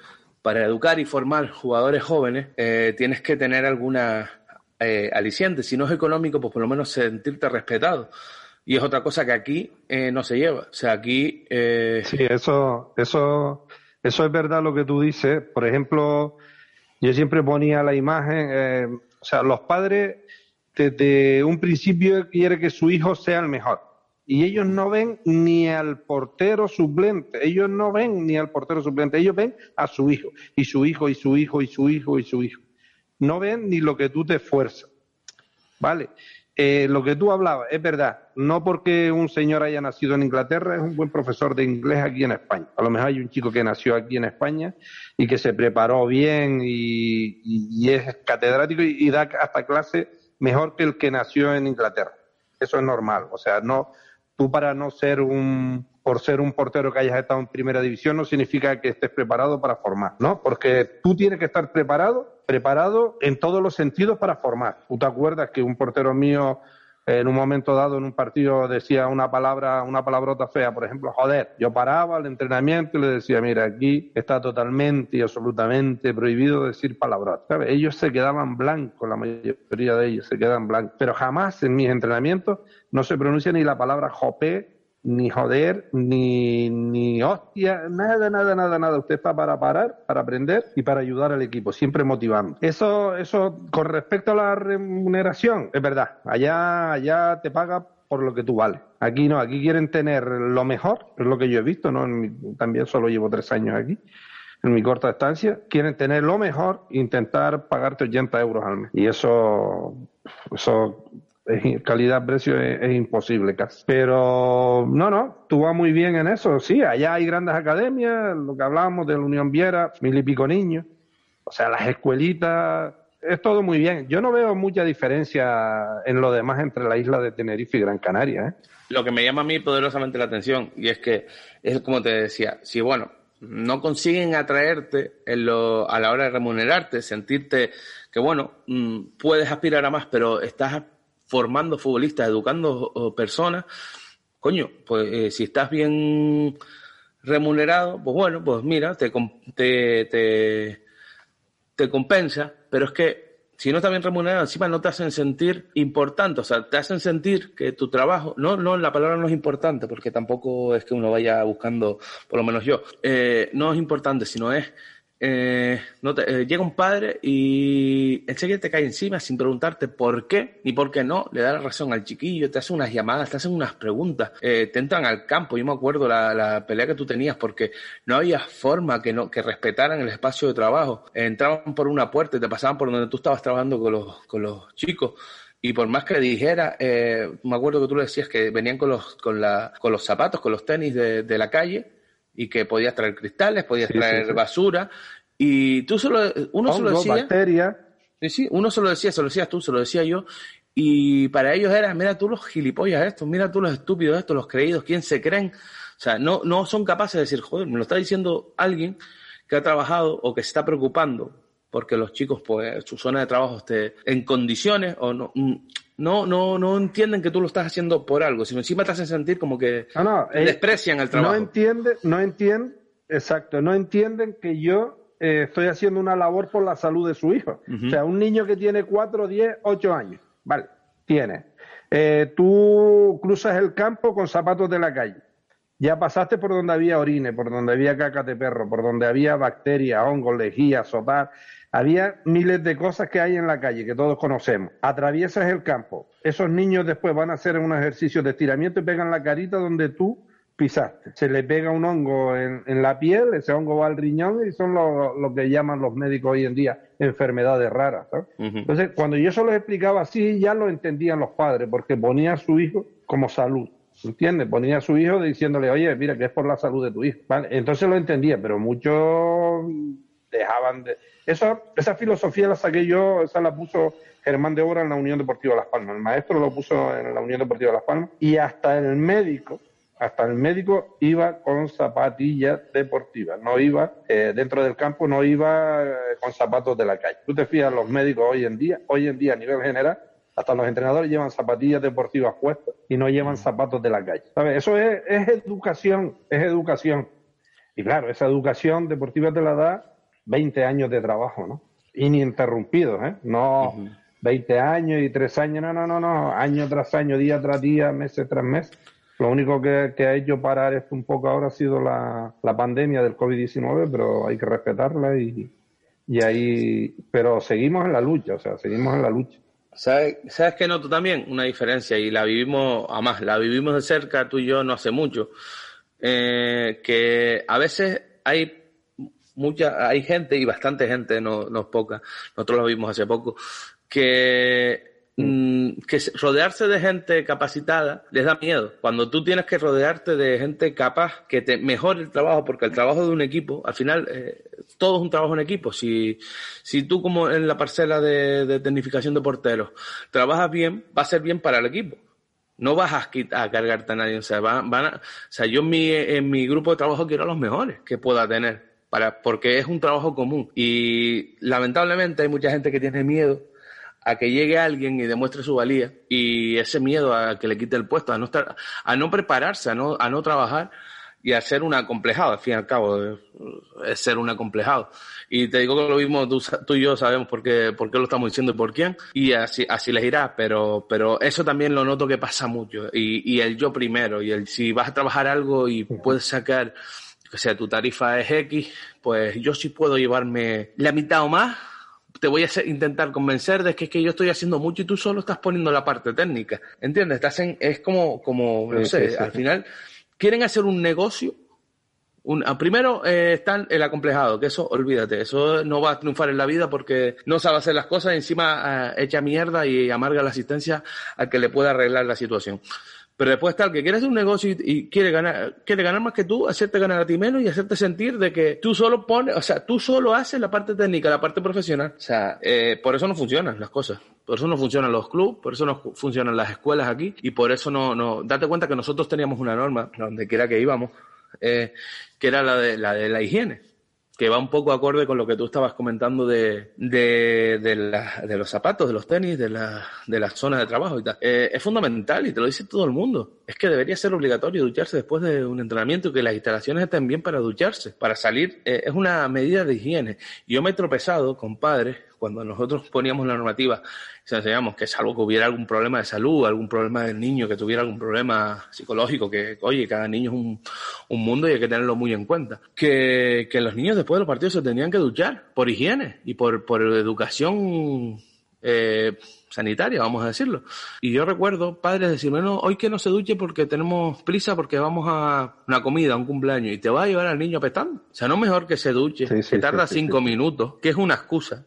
para educar y formar jugadores jóvenes, eh, tienes que tener alguna eh, aliciente. Si no es económico, pues por lo menos sentirte respetado. Y es otra cosa que aquí eh, no se lleva. O sea, aquí eh, Sí, eso, eso, eso es verdad lo que tú dices. Por ejemplo, yo siempre ponía la imagen, eh, o sea, los padres desde un principio quieren que su hijo sea el mejor. Y ellos no ven ni al portero suplente, ellos no ven ni al portero suplente, ellos ven a su hijo, y su hijo, y su hijo, y su hijo, y su hijo. No ven ni lo que tú te esfuerzas. ¿Vale? Eh, lo que tú hablabas es verdad. No porque un señor haya nacido en Inglaterra es un buen profesor de inglés aquí en España. A lo mejor hay un chico que nació aquí en España y que se preparó bien y, es catedrático y, y da hasta clase mejor que el que nació en Inglaterra. Eso es normal. O sea, no, tú para no ser un por ser un portero que hayas estado en primera división no significa que estés preparado para formar, ¿no? Porque tú tienes que estar preparado, preparado en todos los sentidos para formar. ¿Tú te acuerdas que un portero mío en un momento dado en un partido decía una palabra, una palabrota fea, por ejemplo, joder. Yo paraba el entrenamiento y le decía, mira, aquí está totalmente y absolutamente prohibido decir palabrotas. Ellos se quedaban blancos, la mayoría de ellos se quedan blancos. Pero jamás en mis entrenamientos no se pronuncia ni la palabra jopé ni joder, ni, ni hostia, nada, nada, nada, nada. Usted está para parar, para aprender y para ayudar al equipo, siempre motivando. Eso, eso, con respecto a la remuneración, es verdad. Allá, allá te paga por lo que tú vales. Aquí no, aquí quieren tener lo mejor, es lo que yo he visto, ¿no? también solo llevo tres años aquí en mi corta estancia, quieren tener lo mejor, intentar pagarte 80 euros al mes. Y eso, eso calidad-precio es, imposible casi. Pero no, no, tú vas muy bien en eso. Sí, allá hay grandes academias, lo que hablábamos de la Unión Viera, mil y pico niños. O sea, las escuelitas, es todo muy bien. Yo no veo mucha diferencia en lo demás entre la isla de Tenerife y Gran Canaria. ¿eh? Lo que me llama a mí poderosamente la atención, y es que, es como te decía, si bueno, no consiguen atraerte en lo, a la hora de remunerarte, sentirte que bueno, mm, puedes aspirar a más, pero estás formando futbolistas, educando personas, coño, pues eh, si estás bien remunerado, pues bueno, pues mira, te, te, te, te compensa, pero es que si no estás bien remunerado, encima no te hacen sentir importante, o sea, te hacen sentir que tu trabajo, no, no, la palabra no es importante, porque tampoco es que uno vaya buscando, por lo menos yo, eh, no es importante, sino es eh, no te, eh, llega un padre y enseguida te cae encima sin preguntarte por qué ni por qué no, le da la razón al chiquillo, te hace unas llamadas, te hacen unas preguntas, eh, te entran al campo. Yo me acuerdo la, la, pelea que tú tenías porque no había forma que no que respetaran el espacio de trabajo. entraban por una puerta y te pasaban por donde tú estabas trabajando con los, con los chicos. Y por más que dijera, eh, me acuerdo que tú le decías que venían con los, con, la, con los zapatos, con los tenis de, de la calle y que podías traer cristales, podías traer basura, y tú solo, uno solo decía... bacterias. Sí, sí, uno solo decía, se lo decías tú, se lo decía yo, y para ellos era, mira tú los gilipollas estos, mira tú los estúpidos estos, los creídos, ¿quién se creen? O sea, no, no son capaces de decir, joder, me lo está diciendo alguien que ha trabajado o que se está preocupando porque los chicos, pues, su zona de trabajo esté en condiciones o no, mm, no, no, no entienden que tú lo estás haciendo por algo, sino encima te hacen sentir como que eh, desprecian el trabajo. No entienden, no entienden, exacto, no entienden que yo eh, estoy haciendo una labor por la salud de su hijo. O sea, un niño que tiene 4, 10, 8 años, vale, tiene. Eh, tú cruzas el campo con zapatos de la calle. Ya pasaste por donde había orine, por donde había caca de perro, por donde había bacterias, hongos, lejía, sopar. Había miles de cosas que hay en la calle que todos conocemos. Atraviesas el campo. Esos niños después van a hacer un ejercicio de estiramiento y pegan la carita donde tú pisaste. Se le pega un hongo en, la piel, ese hongo va al riñón y son lo, que llaman los médicos hoy en día enfermedades raras. Entonces, cuando yo eso lo explicaba así, ya lo entendían los padres, porque ponía a su hijo como salud. ¿Entiendes? Ponía a su hijo diciéndole, oye, mira, que es por la salud de tu hijo. Entonces lo entendía, pero muchos dejaban de esa, esa filosofía la saqué yo, esa la puso Germán de Obra en la Unión Deportiva Las Palmas. El maestro lo puso en la Unión Deportiva Las Palmas. Y hasta el médico, hasta el médico iba con zapatillas deportivas. No iba, eh, dentro del campo no iba eh, con zapatos de la calle. Tú te fías, los médicos hoy en día, hoy en día a nivel general, hasta los entrenadores llevan zapatillas deportivas puestas y no llevan zapatos de la calle. ¿Sabes? Eso es, es educación, es educación. Y claro, esa educación deportiva te la da 20 años de trabajo, ¿no? Ininterrumpidos, ¿eh? No 20 años y 3 años, no, no, no, no, año tras año, día tras día, mes tras mes. Lo único que, ha hecho parar esto un poco ahora ha sido la, pandemia del COVID-19, pero hay que respetarla y, y ahí, pero seguimos en la lucha, o sea, seguimos en la lucha. ¿Sabes, ¿Sabes qué noto también? Una diferencia y la vivimos, además, la vivimos de cerca tú y yo no hace mucho, eh, que a veces hay mucha, hay gente y bastante gente, no, no es poca, nosotros lo vimos hace poco, que, que rodearse de gente capacitada les da miedo. Cuando tú tienes que rodearte de gente capaz que te mejore el trabajo, porque el trabajo de un equipo, al final, eh, todo es un trabajo en equipo. Si, si tú como en la parcela de, de tecnificación de porteros trabajas bien, va a ser bien para el equipo No vas a, a cargarte a nadie. O sea, van, van o sea yo en mi, en mi grupo de trabajo quiero a los mejores que pueda tener, para, porque es un trabajo común. Y lamentablemente hay mucha gente que tiene miedo a que llegue alguien y demuestre su valía y ese miedo a que le quite el puesto, a no estar, a no prepararse, a no, a no trabajar y a ser un acomplejado, al fin y al cabo, es ser un acomplejado. Y te digo que lo mismo tú, y yo sabemos por qué, por qué lo estamos diciendo y por quién, y así, así les irá, pero, pero eso también lo noto que pasa mucho, y, y el yo primero, y el si vas a trabajar algo y puedes sacar, que sea, tu tarifa es X, pues yo sí puedo llevarme la mitad o más, te voy a intentar convencer de que es que yo estoy haciendo mucho y tú solo estás poniendo la parte técnica. ¿Entiendes? Estás en, es como, como, no sé, al final quieren hacer un negocio. Un, ah, primero eh, está el acomplejado, que eso, olvídate, eso no va a triunfar en la vida porque no sabe hacer las cosas, encima eh, echa mierda y amarga la asistencia al que le pueda arreglar la situación. Pero después el que quiere hacer un negocio y, quiere ganar, quiere ganar más que tú, hacerte ganar a ti menos y hacerte sentir de que tú solo pones, o sea, tú solo haces la parte técnica, la parte profesional. O sea, eh, por eso no funcionan las cosas. Por eso no funcionan los clubes, por eso no funcionan las escuelas aquí y por eso no, no, date cuenta que nosotros teníamos una norma, donde quiera que íbamos, eh, que era la de, la de la higiene que va un poco acorde con lo que tú estabas comentando de, de, de, la, de los zapatos, de los tenis, de la, de las zonas de trabajo y tal. Eh, es fundamental y te lo dice todo el mundo. Es que debería ser obligatorio ducharse después de un entrenamiento y que las instalaciones estén bien para ducharse, para salir. Eh, es una medida de higiene. Yo me he tropezado con padres cuando nosotros poníamos la normativa, se enseñamos que salvo que hubiera algún problema de salud, algún problema del niño, que tuviera algún problema psicológico, que, oye, cada niño es un, un mundo y hay que tenerlo muy en cuenta. Que, que los niños después de los partidos se tenían que duchar por higiene y por, por educación eh, sanitaria, vamos a decirlo. Y yo recuerdo padres decirme, no, hoy que no se duche porque tenemos prisa porque vamos a una comida, a un cumpleaños, y te va a llevar al niño apestando. O sea, no mejor que se duche, que tarda cinco minutos, que es una excusa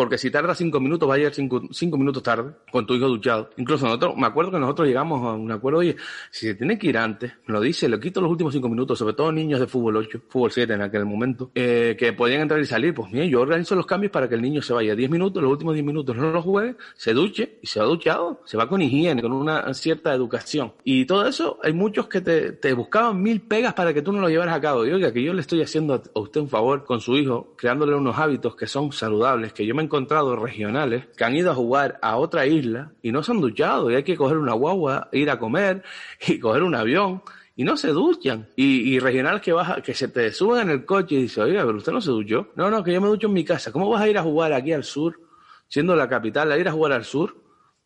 porque si tarda cinco minutos, va a llegar cinco, minutos tarde con tu hijo duchado. Incluso nosotros, me acuerdo que nosotros llegamos a un acuerdo, oye, si se tiene que ir antes, me lo dice, le quito los últimos cinco minutos, sobre todo niños de fútbol 8, fútbol 7 en aquel momento, eh, que podían entrar y salir. Pues mira, yo organizo los cambios para que el niño se vaya diez minutos, los últimos diez minutos no los juegue, se duche y se va duchado, se va con higiene, con una cierta educación. Y todo eso, hay muchos que te, te buscaban mil pegas para que tú no lo llevaras a cabo. Y oiga, que yo le estoy haciendo a usted un favor con su hijo, creándole unos hábitos que son saludables, que yo me encontrado regional que han ido a jugar a otra isla y no se han duchado y hay que coger una guagua, ir a comer *laughs* y coger un avión y no se duchan. Y, regionales que baja, que se te suben en el coche y dicen, oiga, pero usted no se duchó. No, no, que yo me ducho en mi casa. ¿Cómo vas a ir a jugar aquí al sur, siendo la capital, a ir a jugar al sur?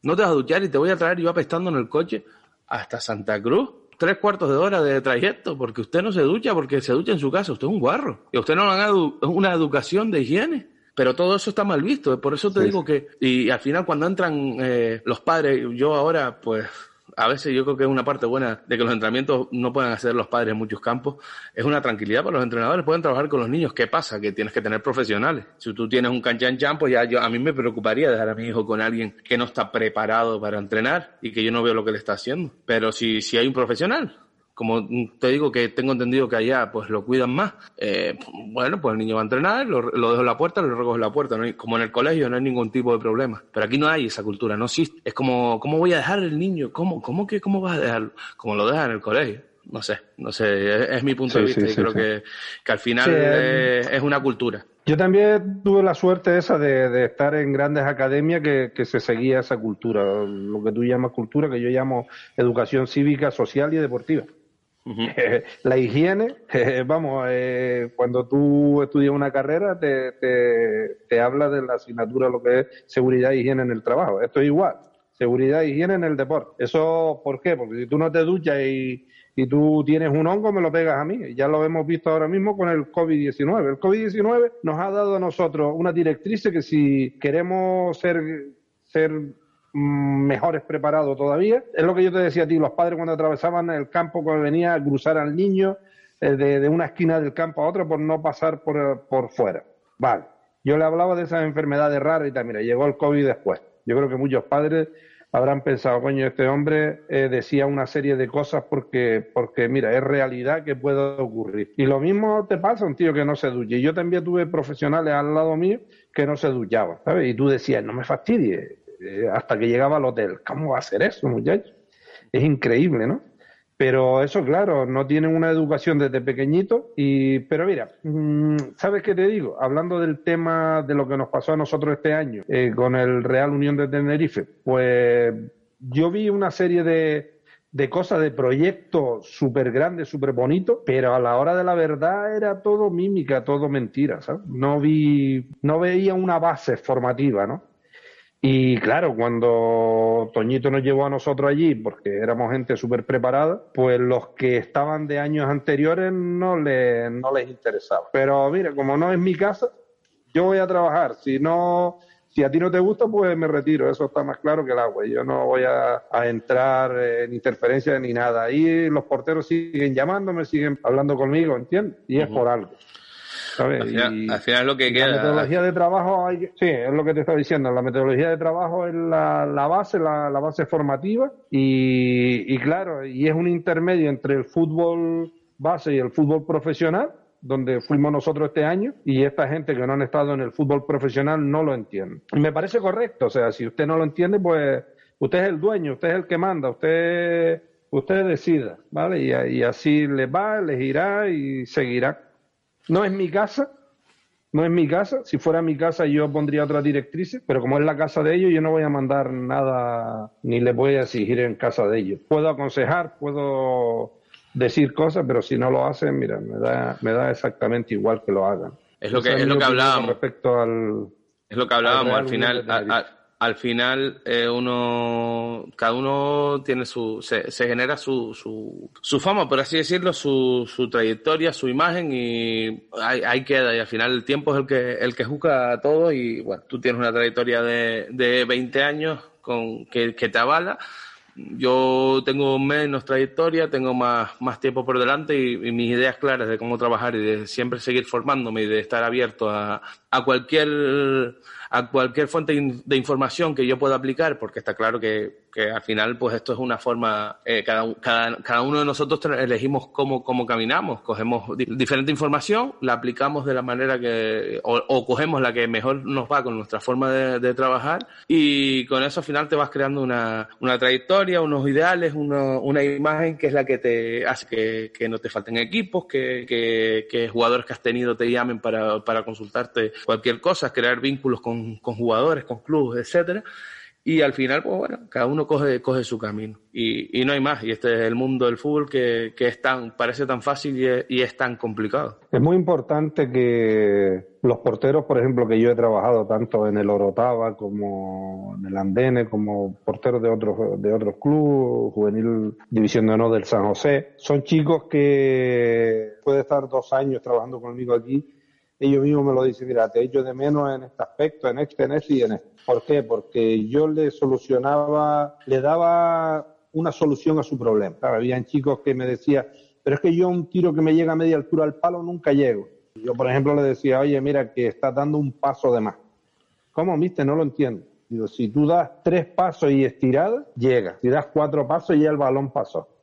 No te vas a duchar y te voy a traer yo apestando en el coche hasta Santa Cruz tres cuartos de hora de trayecto porque usted no se ducha, porque se ducha en su casa, usted es un guarro. Y usted no le han una educación de higiene. Pero todo eso está mal visto, por eso te digo que, y al final cuando entran eh, los padres, yo ahora pues a veces yo creo que es una parte buena de que los entrenamientos no puedan hacer los padres en muchos campos. Es una tranquilidad para los entrenadores, pueden trabajar con los niños. ¿Qué pasa? Que tienes que tener profesionales. Si tú tienes un canchan pues ya yo, a mí me preocuparía dejar a mi hijo con alguien que no está preparado para entrenar y que yo no veo lo que le está haciendo. Pero si, si hay un profesional, como te digo que tengo entendido que allá pues lo cuidan más, eh, bueno, pues el niño va a entrenar, lo, dejo en la puerta, lo recojo en la puerta, no como en el colegio no hay ningún tipo de problema, pero aquí no hay esa cultura, no existe, es como, ¿cómo voy a dejar el niño? ¿Cómo, cómo que, cómo vas a dejarlo? Como lo dejan en el colegio, no sé, no sé, es, mi punto de vista y creo que, que, al final es, una cultura. Yo también tuve la suerte esa de, de estar en grandes academias que, que, se seguía esa cultura, lo que tú llamas cultura, que yo llamo educación cívica, social y deportiva. *laughs* la higiene, *laughs* vamos, eh, cuando tú estudias una carrera te, te, te habla de la asignatura lo que es seguridad e higiene en el trabajo. Esto es igual, seguridad e higiene en el deporte. ¿Eso por qué? Porque si tú no te duchas y, y tú tienes un hongo, me lo pegas a mí. Ya lo hemos visto ahora mismo con el COVID-19. El COVID-19 nos ha dado a nosotros una directriz que si queremos ser, ser mejores preparados todavía. Es lo que yo te decía a ti, los padres cuando atravesaban el campo, cuando venía a cruzar al niño eh, de, una esquina del campo a otra por no pasar por, por fuera. Vale. Yo le hablaba de esas enfermedades raras y tal, mira, llegó el COVID después. Yo creo que muchos padres habrán pensado, coño, este hombre eh, decía una serie de cosas porque, porque, mira, es realidad que puede ocurrir. Y lo mismo te pasa a un tío que no se duche. Yo también tuve profesionales al lado mío que no se duchaban, ¿sabes? Y tú decías, no me fastidie, eh, hasta que llegaba al hotel. ¿Cómo va a ser eso, muchacho? es increíble, ¿no? Pero eso, claro, no tienen una educación desde pequeñito. Y, pero mira, mm, ¿sabes qué te digo? Hablando del tema de lo que nos pasó a nosotros este año eh, con el Real Unión de Tenerife, pues yo vi una serie de, de cosas, de proyectos súper grandes, súper bonitos, pero a la hora de la verdad era todo mímica, todo mentira, ¿sabes? No vi, no veía una base formativa, ¿no? Y claro, cuando Toñito nos llevó a nosotros allí, porque éramos gente súper preparada, pues los que estaban de años anteriores no, le, no les interesaba. Pero mira, como no es mi casa, yo voy a trabajar. Si no, si a ti no te gusta, pues me retiro. Eso está más claro que el agua. Yo no voy a, a entrar en interferencia ni nada. Y los porteros siguen llamándome, siguen hablando conmigo, ¿entiendes? Y es por algo. Al final, es lo que queda. La metodología de trabajo, hay, sí, es lo que te estaba diciendo. La metodología de trabajo es la, la base, la, la, base formativa y, y claro, y es un intermedio entre el fútbol base y el fútbol profesional donde fuimos nosotros este año y esta gente que no han estado en el fútbol profesional no lo entiende. Y me parece correcto, o sea, si usted no lo entiende, pues usted es el dueño, usted es el que manda, usted usted decida, ¿vale? Y, y así les va, les irá y seguirá. No es mi casa, no es mi casa. Si fuera mi casa yo pondría otra directrices, pero como es la casa de ellos, yo no voy a mandar nada ni les voy a exigir en casa de ellos. Puedo aconsejar, puedo decir cosas, pero si no lo hacen, mira, me da, me da exactamente igual que lo hagan. Es lo que, es, lo que hablábamos. Respecto al. Es lo que hablábamos al, al final al final eh, uno, cada uno tiene su, se, genera su, su, fama, por así decirlo, su, su trayectoria, su imagen y ahí, ahí, queda y al final el tiempo es el que, el que juzga a todo y bueno, tú tienes una trayectoria de, de 20 años con, que, que te avala. Yo tengo menos trayectoria, tengo más, más tiempo por delante y, y, mis ideas claras de cómo trabajar y de siempre seguir formándome y de estar abierto a, a cualquier a cualquier fuente de información que yo pueda aplicar, porque está claro que, que al final, pues esto es una forma, eh, cada, cada, cada, uno de nosotros elegimos cómo, cómo caminamos, cogemos di diferente información, la aplicamos de la manera que, o, cogemos la que mejor nos va con nuestra forma de, de, trabajar, y con eso al final te vas creando una, una trayectoria, unos ideales, uno, una imagen que es la que te hace que, que no te falten equipos, que, que, que, jugadores que has tenido te llamen para, para consultarte cualquier cosa, crear vínculos con con, jugadores, con clubes, etcétera. Y al final, pues bueno, cada uno coge, coge su camino. Y, y, no hay más. Y este es el mundo del fútbol que, que es tan, parece tan fácil y es, y es, tan complicado. Es muy importante que los porteros, por ejemplo, que yo he trabajado tanto en el Orotava como en el Andene, como porteros de otros, de otros clubes, Juvenil División de Honor del San José, son chicos que puede estar dos años trabajando conmigo aquí ellos mismos me lo dicen, mira, te de menos en este aspecto, en este, en este y en este. ¿Por qué? Porque yo le solucionaba, le daba una solución a su problema. Claro, habían chicos que me decían, pero es que yo un tiro que me llega a media altura al palo nunca llego. Yo, por ejemplo, le decía, oye, mira, que estás dando un paso de más. ¿Cómo, viste? No lo entiendo. Digo, si tú das tres pasos y estirada, llega. Si das cuatro pasos, ya el balón pasó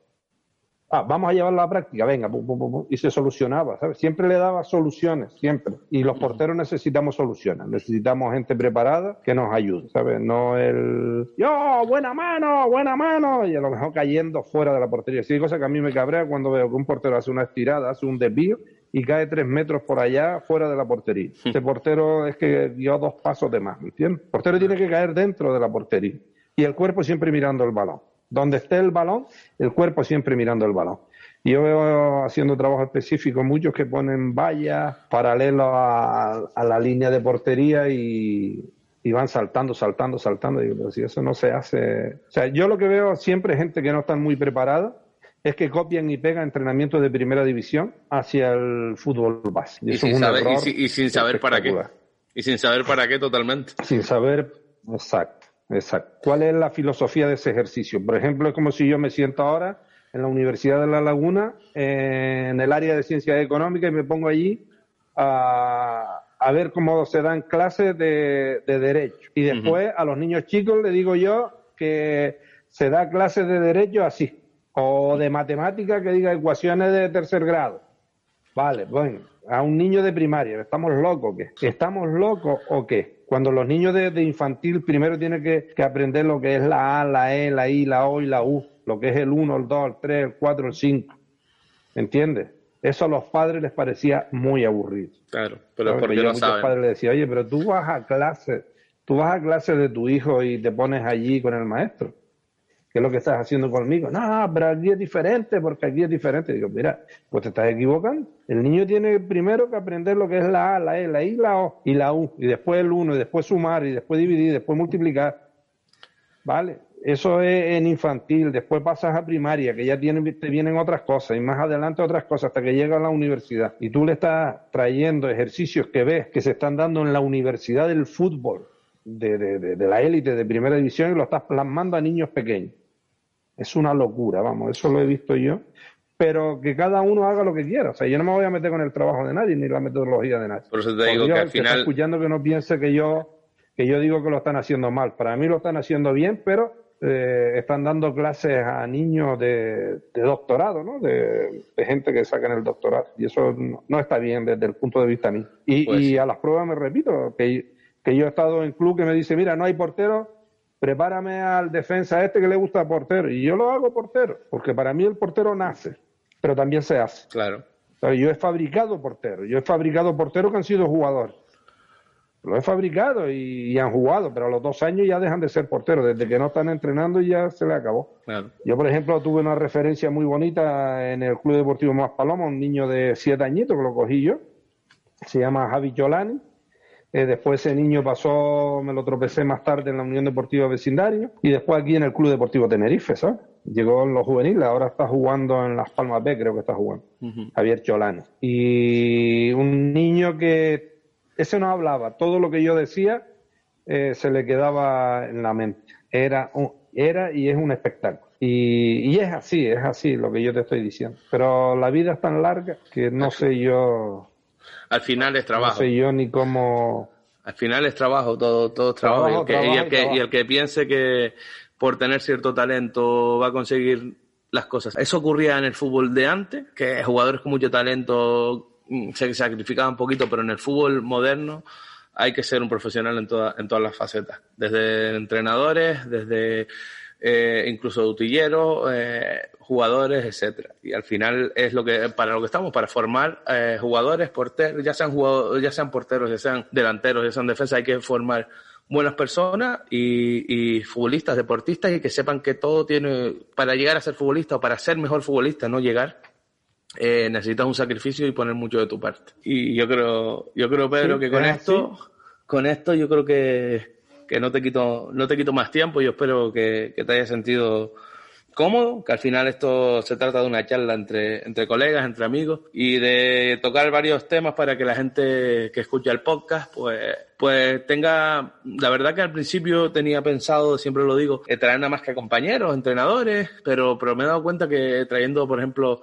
ah, vamos a llevarlo a la práctica, venga, pum, pum, pum, y se solucionaba, ¿sabes? Siempre le daba soluciones, siempre. Y los porteros necesitamos soluciones, necesitamos gente preparada que nos ayude, ¿sabes? No el, yo, buena mano, buena mano, y a lo mejor cayendo fuera de la portería. Sí, cosa que a mí me cabrea cuando veo que un portero hace una estirada, hace un desvío y cae tres metros por allá fuera de la portería. Este portero es que dio dos pasos de más, ¿entiendes? El portero tiene que caer dentro de la portería y el cuerpo siempre mirando el balón donde esté el balón, el cuerpo siempre mirando el balón. Yo veo haciendo trabajo específico muchos que ponen vallas paralelo a, a, la línea de portería y, y, van saltando, saltando, saltando. Y digo, si eso no se hace. O sea, yo lo que veo siempre gente que no está muy preparada es que copian y pegan entrenamientos de primera división hacia el fútbol base. Y, y, sin, saber, y, y sin saber para qué. Y sin saber para qué totalmente. Sin saber, exacto. Exacto. ¿Cuál es la filosofía de ese ejercicio? Por ejemplo, es como si yo me siento ahora en la Universidad de La Laguna, en el área de ciencias económicas, y me pongo allí a, a ver cómo se dan clases de, de derecho. Y después uh -huh. a los niños chicos le digo yo que se da clases de derecho así, o de matemática que diga ecuaciones de tercer grado. Vale, bueno, a un niño de primaria, ¿estamos locos o qué? ¿Estamos locos o qué? Cuando los niños de, de infantil primero tienen que, que, aprender lo que es la A, la E, la I, la O y la U. lo que es el 1, el 2, el 3, el 4, el 5. ¿Entiendes? Eso a los padres les parecía muy aburrido. Claro, pero porque yo muchos saben. padres les decía, oye, pero tú vas a clase, tú vas a clase de tu hijo y te pones allí con el maestro. ¿Qué es lo que estás haciendo conmigo? No, pero aquí es diferente, porque aquí es diferente. Digo, mira, pues te estás equivocando. El niño tiene primero que aprender lo que es la A, la E, la I, la O y la U, y después el 1, y después sumar, y después dividir, y después multiplicar. ¿Vale? Eso es en infantil, después pasas a primaria, que ya tienen, te vienen otras cosas, y más adelante otras cosas, hasta que llega a la universidad. Y tú le estás trayendo ejercicios que ves que se están dando en la universidad del fútbol, de la élite de primera división, y lo estás plasmando a niños pequeños. Es una locura, vamos, eso lo he visto yo. Pero que cada uno haga lo que quiera. O sea, yo no me voy a meter con el trabajo de nadie ni la metodología de nadie. Por eso te digo que al que está final. escuchando que no piense que yo que yo digo que lo están haciendo mal. Para mí lo están haciendo bien, pero eh, están dando clases a niños de, de doctorado, ¿no? De, de gente que sacan el doctorado. Y eso no, no está bien desde el punto de vista mío. Y, Pues y a las pruebas me repito, que, que yo he estado en club que me dice, mira, no hay portero, prepárame al defensa este que le gusta portero. Y yo lo hago portero, porque para mí el portero nace, pero también se hace. Claro. Yo he fabricado porteros, yo he fabricado porteros que han sido jugadores. Lo he fabricado y, y han jugado, pero a los dos años ya dejan de ser porteros. Desde que no están entrenando ya se les acabó. Claro. Yo, por ejemplo, tuve una referencia muy bonita en el Club Deportivo Más Paloma, un niño de siete añitos que lo cogí yo. Se llama Javi Cholani. Eh, después ese niño pasó, me lo tropecé más tarde en la Unión Deportiva Vecindario y después aquí en el Club Deportivo Tenerife, ¿sabes? Llegó en los juveniles, ahora está jugando en Las Palmas B, creo que está jugando. Javier Cholani. Y un niño que ese no hablaba, todo lo que yo decía eh, se le quedaba en la mente. Era, un- era y es un espectáculo. Y, y es así, es así lo que yo te estoy diciendo. Pero la vida es tan larga que no sé yo, Al final es no trabajo. sé yo ni cómo. Al final es trabajo, todo, todo es trabajo. Trabajo, y, el que, trabajo y el y que- trabajo. y el que piense que por tener cierto talento va a conseguir las cosas. Eso ocurría en el fútbol de antes, que jugadores con mucho talento mm, se sacrificaban un poquito, pero en el fútbol moderno hay que ser un profesional en, toda- en todas las facetas. Desde entrenadores, desde eh, incluso utilleros, eh, jugadores, etcétera. Y al final es lo que para lo que estamos, para formar eh, jugadores, porteros, ya sean jugadores, ya sean porteros, ya sean delanteros, ya sean defensas, hay que formar buenas personas y, y futbolistas, deportistas y que sepan que todo tiene para llegar a ser futbolista o para ser mejor futbolista, no llegar. eh, necesitas un sacrificio y poner mucho de tu parte. Y yo creo, yo creo Pedro Sí, que con es esto, con esto yo creo que, que no te quito, no te quito más tiempo. Yo espero que, que te hayas sentido cómodo, que al final esto se trata de una charla entre, entre colegas, entre amigos, y de tocar varios temas para que la gente que escucha el podcast, pues, pues tenga, la verdad que al principio tenía pensado, siempre lo digo, eh, traer nada más que compañeros, entrenadores, pero, pero me he dado cuenta que trayendo, por ejemplo,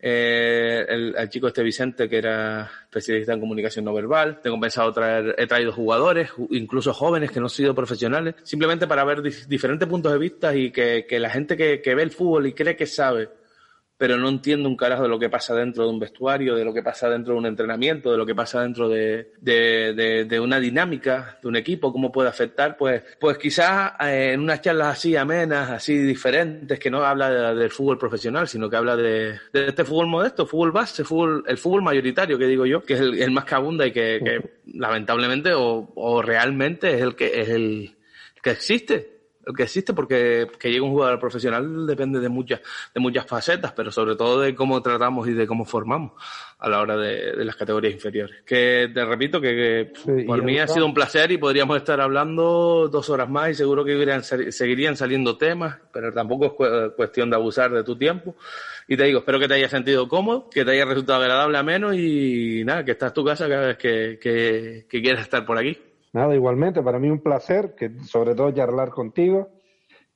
eh, el, el chico este Vicente, que era especialista en comunicación no verbal. Tengo pensado traer, he traído jugadores, ju- incluso jóvenes que no han sido profesionales, simplemente para ver dif- diferentes puntos de vista y que, que la gente que, que ve el fútbol y cree que sabe, pero no entiende un carajo de lo que pasa dentro de un vestuario, de lo que pasa dentro de un entrenamiento, de lo que pasa dentro de, de, de- de una dinámica de un equipo, cómo puede afectar, pues, pues quizás eh, en unas charlas así amenas, así diferentes, que no habla de- del fútbol profesional, sino que habla de, este fútbol modesto, fútbol base, fútbol, el fútbol mayoritario, que digo yo, que es el, el más que abunda y que, que lamentablemente o, o realmente es el que es el que existe que existe porque que llegue un jugador profesional depende de muchas de muchas facetas pero sobre todo de cómo tratamos y de cómo formamos a la hora de, de las categorías inferiores. Que te repito que, que Sí, por mí ha sido un placer y podríamos estar hablando dos horas más y seguro que hubieran- seguirían saliendo temas pero tampoco es cu- cuestión de abusar de tu tiempo. Y te digo espero que te haya sentido cómodo que te haya resultado agradable a menos y nada que esta es tu casa cada vez que, que, que quieras estar por aquí Nada, igualmente, para mí un placer, que sobre todo charlar contigo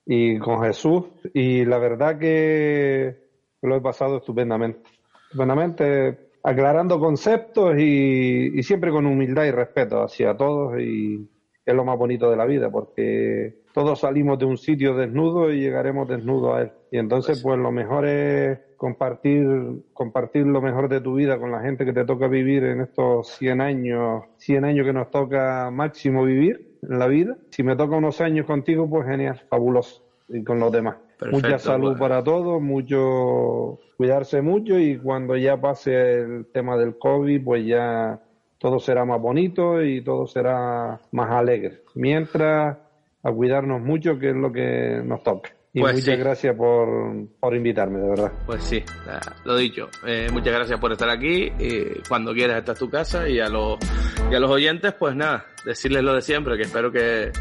y con Jesús. Y la verdad que lo he pasado estupendamente. Estupendamente, aclarando conceptos y, y siempre con humildad y respeto hacia todos. Y es lo más bonito de la vida, porque todos salimos de un sitio desnudo y llegaremos desnudos a él. Y entonces, pues lo mejor es compartir, compartir lo mejor de tu vida con la gente que te toca vivir en estos 100 años, 100 años que nos toca máximo vivir en la vida. Si me toca unos años contigo, pues genial, fabuloso. Y con los demás. Mucha salud pues. para todos, mucho cuidarse mucho y cuando ya pase el tema del COVID, pues ya todo será más bonito y todo será más alegre. Mientras, a cuidarnos mucho, que es lo que nos toca. Y Pues muchas sí. gracias por, por invitarme, de verdad. Pues sí, nada, lo dicho. Eh, muchas gracias por estar aquí. Y cuando quieras, esta es tu casa. Y a, los, y a los oyentes, pues nada, decirles lo de siempre, que espero que,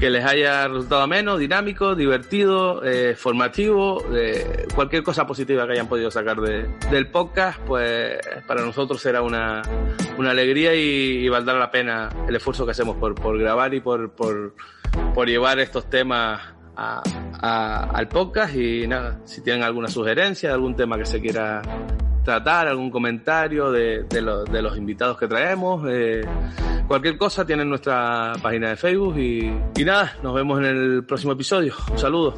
que les haya resultado ameno, dinámico, divertido, eh, formativo, eh, cualquier cosa positiva que hayan podido sacar de, del podcast, pues para nosotros será una, una alegría y, y valdrá la pena el esfuerzo que hacemos por, por grabar y por, por, por llevar estos temas a, al podcast y nada, si tienen alguna sugerencia, algún tema que se quiera tratar, algún comentario de los invitados que traemos, eh, cualquier cosa tienen nuestra página de Facebook y, y nada, nos vemos en el próximo episodio. Un saludo.